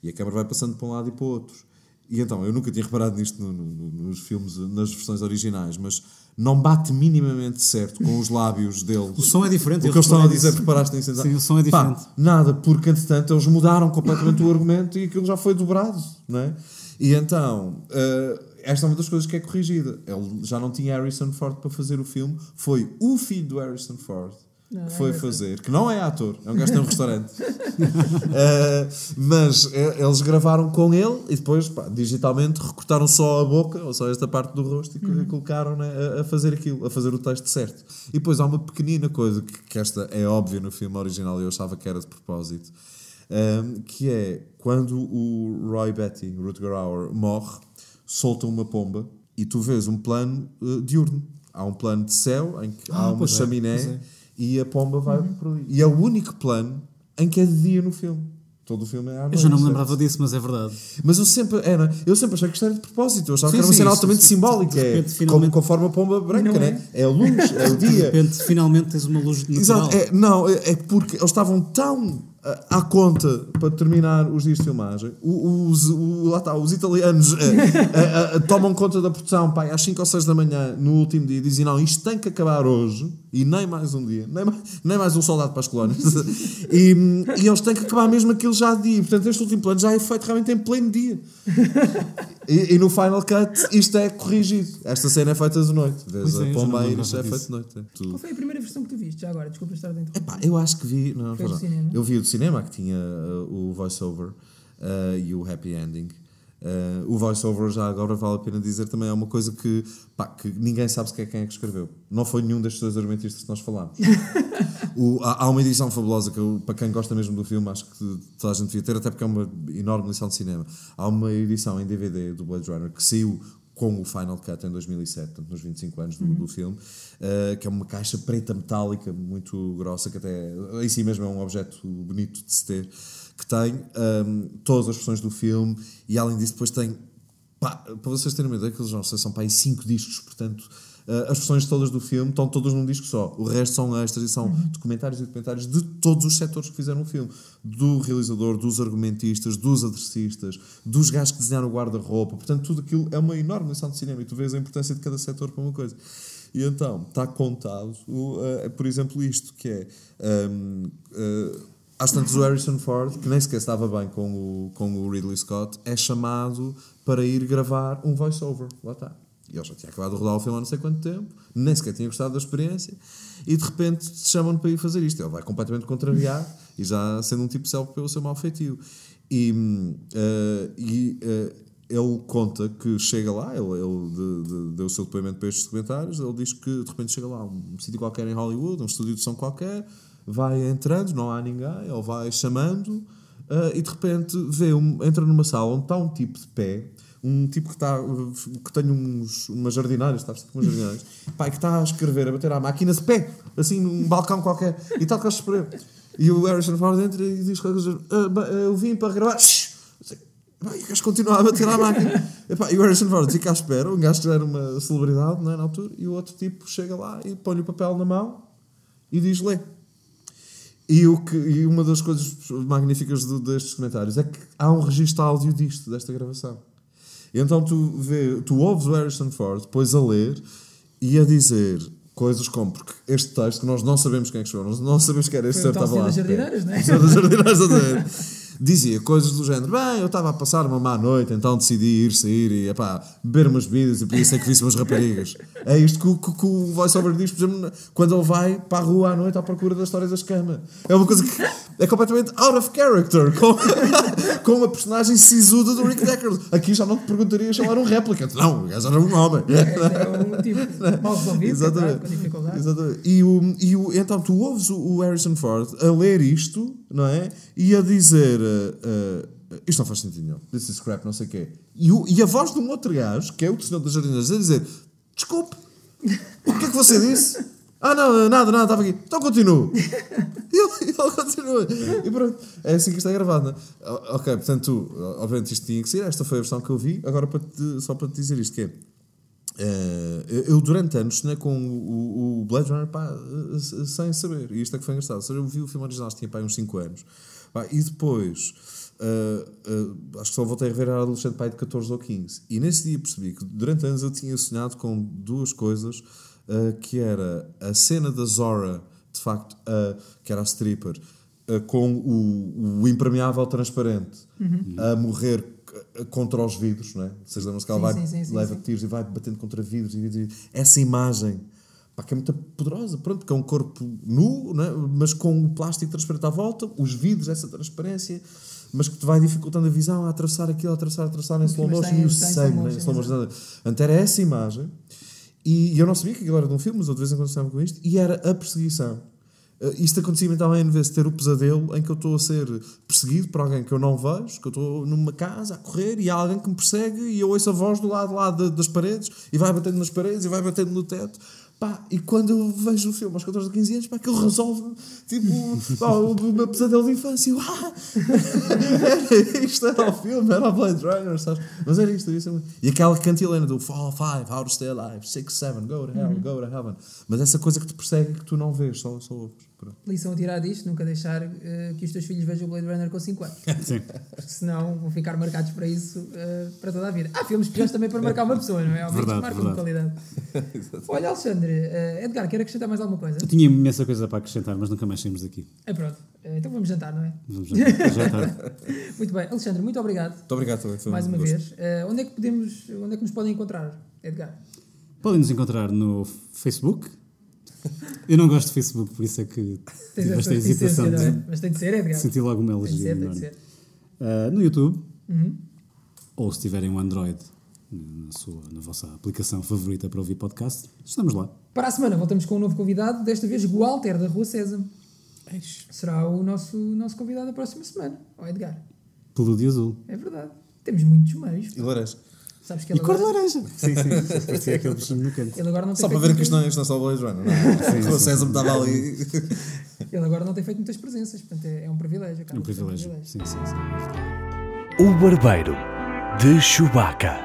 E a câmera vai passando para um lado e para o outro. E então, eu nunca tinha reparado nisto no- no- nos filmes, nas versões originais, mas não bate minimamente certo com os lábios dele. O som é diferente. O que eles estão a dizer, nisso. reparaste nisso? Sim, o som é Pá, diferente. nada, porque entretanto eles mudaram completamente o argumento e aquilo já foi dobrado, não é? E então, eh, esta é uma das coisas que é corrigida. Ele já não tinha Harrison Ford para fazer o filme, foi o filho do Harrison Ford que foi fazer, que não é ator, é um gajo que tem um restaurante. <laughs> Eh, mas eh, eles gravaram com ele e depois, pá, digitalmente, recortaram só a boca, ou só esta parte do rosto, e co- colocaram né, a, a fazer aquilo, a fazer o texto certo. E depois há uma pequenina coisa que, que esta é óbvia no filme original e eu achava que era de propósito, ehm, que é quando o Roy Betty, Rutger Hauer, morre, solta uma pomba e tu vês um plano eh, diurno. Há um plano de céu em que há Ah, uma pois é, chaminé pois é. e a pomba vai por ali. E é o único plano em que é de dia no filme. Todo o filme é à noite. Eu já não me certo? lembrava disso, mas é verdade. Mas eu sempre, era, eu sempre achei que isto era de propósito. Eu achava Sim, que era uma sim, cena altamente isso- simbólica. de repente, é, finalmente- como, conforme a pomba branca, Não é? né? é a luz, é o <laughs> De dia. repente, finalmente tens uma luz natural. Exato, é, não, é, é porque eles estavam tão à conta para terminar os dias de filmagem. Os, o- lá está, os italianos ah, ah, ah, tomam conta da produção pai, às 5 ou 6 da manhã no último dia dizem: Não, isto tem que acabar hoje e nem mais um dia, nem mais, nem mais um soldado para as colónias. <laughs> e, e eles têm que acabar mesmo aquilo já de dia. Portanto, este último plano já é feito realmente em pleno dia. E, e no Final Cut isto é corrigido. Esta cena é feita de noite. Vês Pois é, a já não pomba me a lembrava iris é disso. feito de noite. é. Tu- Qual foi a primeira versão que tu viste? Já agora, desculpa estar dentro. Epá, eu acho que vi. Não, mal. cinema? Eu vi o do cinema que tinha uh, o voice-over uh, e o happy ending. Uh, o voice-over, já agora vale a pena dizer, também é uma coisa que, pá, que ninguém sabe sequer quem é que escreveu. Não foi nenhum destes dois argumentistas que nós falámos. <laughs> O- há, há uma edição fabulosa que, eu, para quem gosta mesmo do filme, acho que toda a gente devia ter, até porque é uma enorme lição de cinema. Há uma edição em DVD do Blade Runner que saiu com o Final Cut em 2007, portanto, nos 25 anos do, do filme, uh, que é uma caixa preta metálica muito grossa, que até em si mesmo é um objeto bonito de se ter, que tem um, todas as versões do filme e além disso depois tem Pá, para vocês terem uma ideia, aqueles não sei, são para aí 5 discos, portanto, eh, as versões todas do filme estão todas num disco só. O resto são extras e são documentários e documentários de todos os setores que fizeram o filme: do realizador, dos argumentistas, dos adressistas, dos gajos que desenharam o guarda-roupa. Portanto, tudo aquilo é uma enorme lição de cinema e tu vês a importância de cada setor para uma coisa. E então, está contado, o, eh, por exemplo, isto que é. ehm, eh, às tantas, o Harrison Ford, que nem sequer estava bem com o, com o Ridley Scott, é chamado para ir gravar um voice-over. Lá está. Ele já tinha acabado de rodar o filme há não sei quanto tempo, nem sequer tinha gostado da experiência, e de repente chamam-no para ir fazer isto. Ele vai completamente contrariar, e já sendo um tipo célebre pelo seu mau feitio. E, eh, e eh, ele conta que chega lá, ele, ele de- de- deu o seu depoimento para estes documentários, ele diz que de repente chega lá, um sítio qualquer em Hollywood, um estúdio de som qualquer, vai entrando, não há ninguém, ele vai chamando, ah, e de repente vê um, entra numa sala onde está um tipo de pé, um tipo que, está, que tem uns, umas jardinárias, está com umas jardinárias, e que está a escrever, a bater à máquina de pé, assim num balcão qualquer, e está com a espremer. E o Harrison Ford entra e diz "Ah, bem, eu vim para gravar. Pá, E o gajo continua a bater à máquina. <laughs> E o Harrison Ford fica à espera. Um gajo que era uma celebridade não é, na altura. E o outro tipo chega lá e põe-lhe o papel na mão e diz: lê. E, o que, e uma das coisas magníficas do- destes comentários é que há um registro áudio disto, desta gravação. Então tu, vê, tu ouves o Harrison Ford depois a ler e a dizer coisas como, porque este texto que nós não sabemos quem é que escreveu, nós não sabemos quem era este Foi senhor estava lá. Das Jardineiras, não é? <laughs> O senhor das jardineiras. <laughs> Dizia coisas do género: Bem, eu estava a passar uma má noite, então decidi ir sair e epá, beber umas bebidas e podia ser que visse umas raparigas. É isto que, o- que, que o voiceover diz, por exemplo, quando ele vai para a rua à noite à procura da história das camas. É uma coisa que é completamente out of character, com, <laughs> com uma personagem sisuda do Rick Deckard. Aqui já não te perguntaria chamar um replicant. Não, o gajo era um homem. É um tipo <laughs> mal resolvido, Exatamente. com dificuldade. Exatamente. E, o, e o, então tu ouves o, o Harrison Ford a ler isto, não é? E a dizer. Uh, uh, isto não faz sentido nenhum. This is crap, não sei o quê. E, o- e a voz de um outro gajo, que é o senhor das jardineiras, a dizer: Desculpe, o que é que você disse? <laughs> Ah, não, nada, nada, estava aqui. Então continuo. <laughs> E ele, continua. E pronto, é assim que isto é gravado, não é? Ok, portanto, obviamente isto tinha que ser. Esta foi a versão que eu vi. Agora, para te- só para te dizer isto, que é. Eh, eu, durante anos sonhei com o, o Blade Runner pá, sem saber. E isto é que foi engraçado. Ou seja, eu vi o filme original, tinha pá, uns 5 anos. E depois, eh, eh, acho que só voltei a ver era adolescente pai de 14 ou 15. E nesse dia percebi que durante anos eu tinha sonhado com duas coisas, eh, que era a cena da Zora, de facto, que era a stripper, com o, o impermeável transparente a morrer contra os vidros, não é? Vocês lembram-se que ela Sim, vai, sim, sim, leva tiros e vai batendo contra vidros e vidros. Essa imagem, pá, que é muito poderosa, pronto, que é um corpo nu, não é? mas com o plástico transparente à volta, os vidros, essa transparência, mas que te vai dificultando a visão a atravessar aquilo, a atravessar, a atravessar em slow motion e o sangue, né? motion, slow motion. Então era essa imagem, e eu não sabia que aquilo era de um filme, mas eu de vez em quando estava com isto, e era a perseguição. Uh, isto acontecia então em vez de ter o pesadelo em que eu estou a ser perseguido por alguém que eu não vejo, que eu estou numa casa a correr e há alguém que me persegue e eu ouço a voz do lado lá da- das paredes e vai batendo nas paredes e vai batendo no teto. Pá, e quando eu vejo o filme aos 14 ou 15 anos, pá, que ele resolve tipo <laughs> pá, o o meu pesadelo de infância. Eu, ah, <laughs> era, isto era o filme, era o Blade Runner, sabes? Mas era isto, isso. E aquela cantilena do 4, 5, How to Stay Alive, 6, 7, Go to Hell, Go to Heaven. Mas essa coisa que te persegue que tu não vês, só, só ouves. Pronto. Lição a tirar disto, nunca deixar eh, que os teus filhos vejam o Blade Runner com 5 anos. <laughs> Sim. Porque senão vão ficar marcados para isso eh, para toda a vida. Há filmes piores também para marcar uma pessoa, não é? Há Verdade, marcam de qualidade. <laughs> Olha, Alexandre, eh, Edgar, quer acrescentar mais alguma coisa? Eu tinha imensa coisa para acrescentar, mas nunca mais saímos daqui. É pronto. Então vamos jantar, não é? Vamos jantar. <laughs> Muito bem. Alexandre, muito obrigado Muito obrigado também. Mais um uma gosto. vez. Onde é que podemos, onde é que nos podem encontrar, Edgar? Podem nos encontrar no Facebook. Eu não gosto de Facebook, por isso é que tive esta hesitação não é? de Mas tem de ser, Edgar. sentir logo uma Tem de alergia ser, tem de ser. Ah, no YouTube, Uhum. ou se tiverem um Android na, sua, na vossa aplicação favorita para ouvir podcast, estamos lá. Para a semana voltamos com um novo convidado, desta vez Walter, da Rua César. Será o nosso, nosso convidado da próxima semana, o Edgar. Pelo de azul. É verdade. Temos muitos meios. E laranja. Sabes que E ele cor de agora, laranja. Sim, sim. Parecia aquele bichinho no canto. ele agora não tem Só para ver que isto não, isto não é só o Blade Runner, não é? <laughs> O César me estava ali. <laughs> Ele agora não tem feito muitas presenças, portanto é, é um privilégio. É acaba um por ser privilégio. Sim, sim, sim. O Barbeiro de Chewbacca.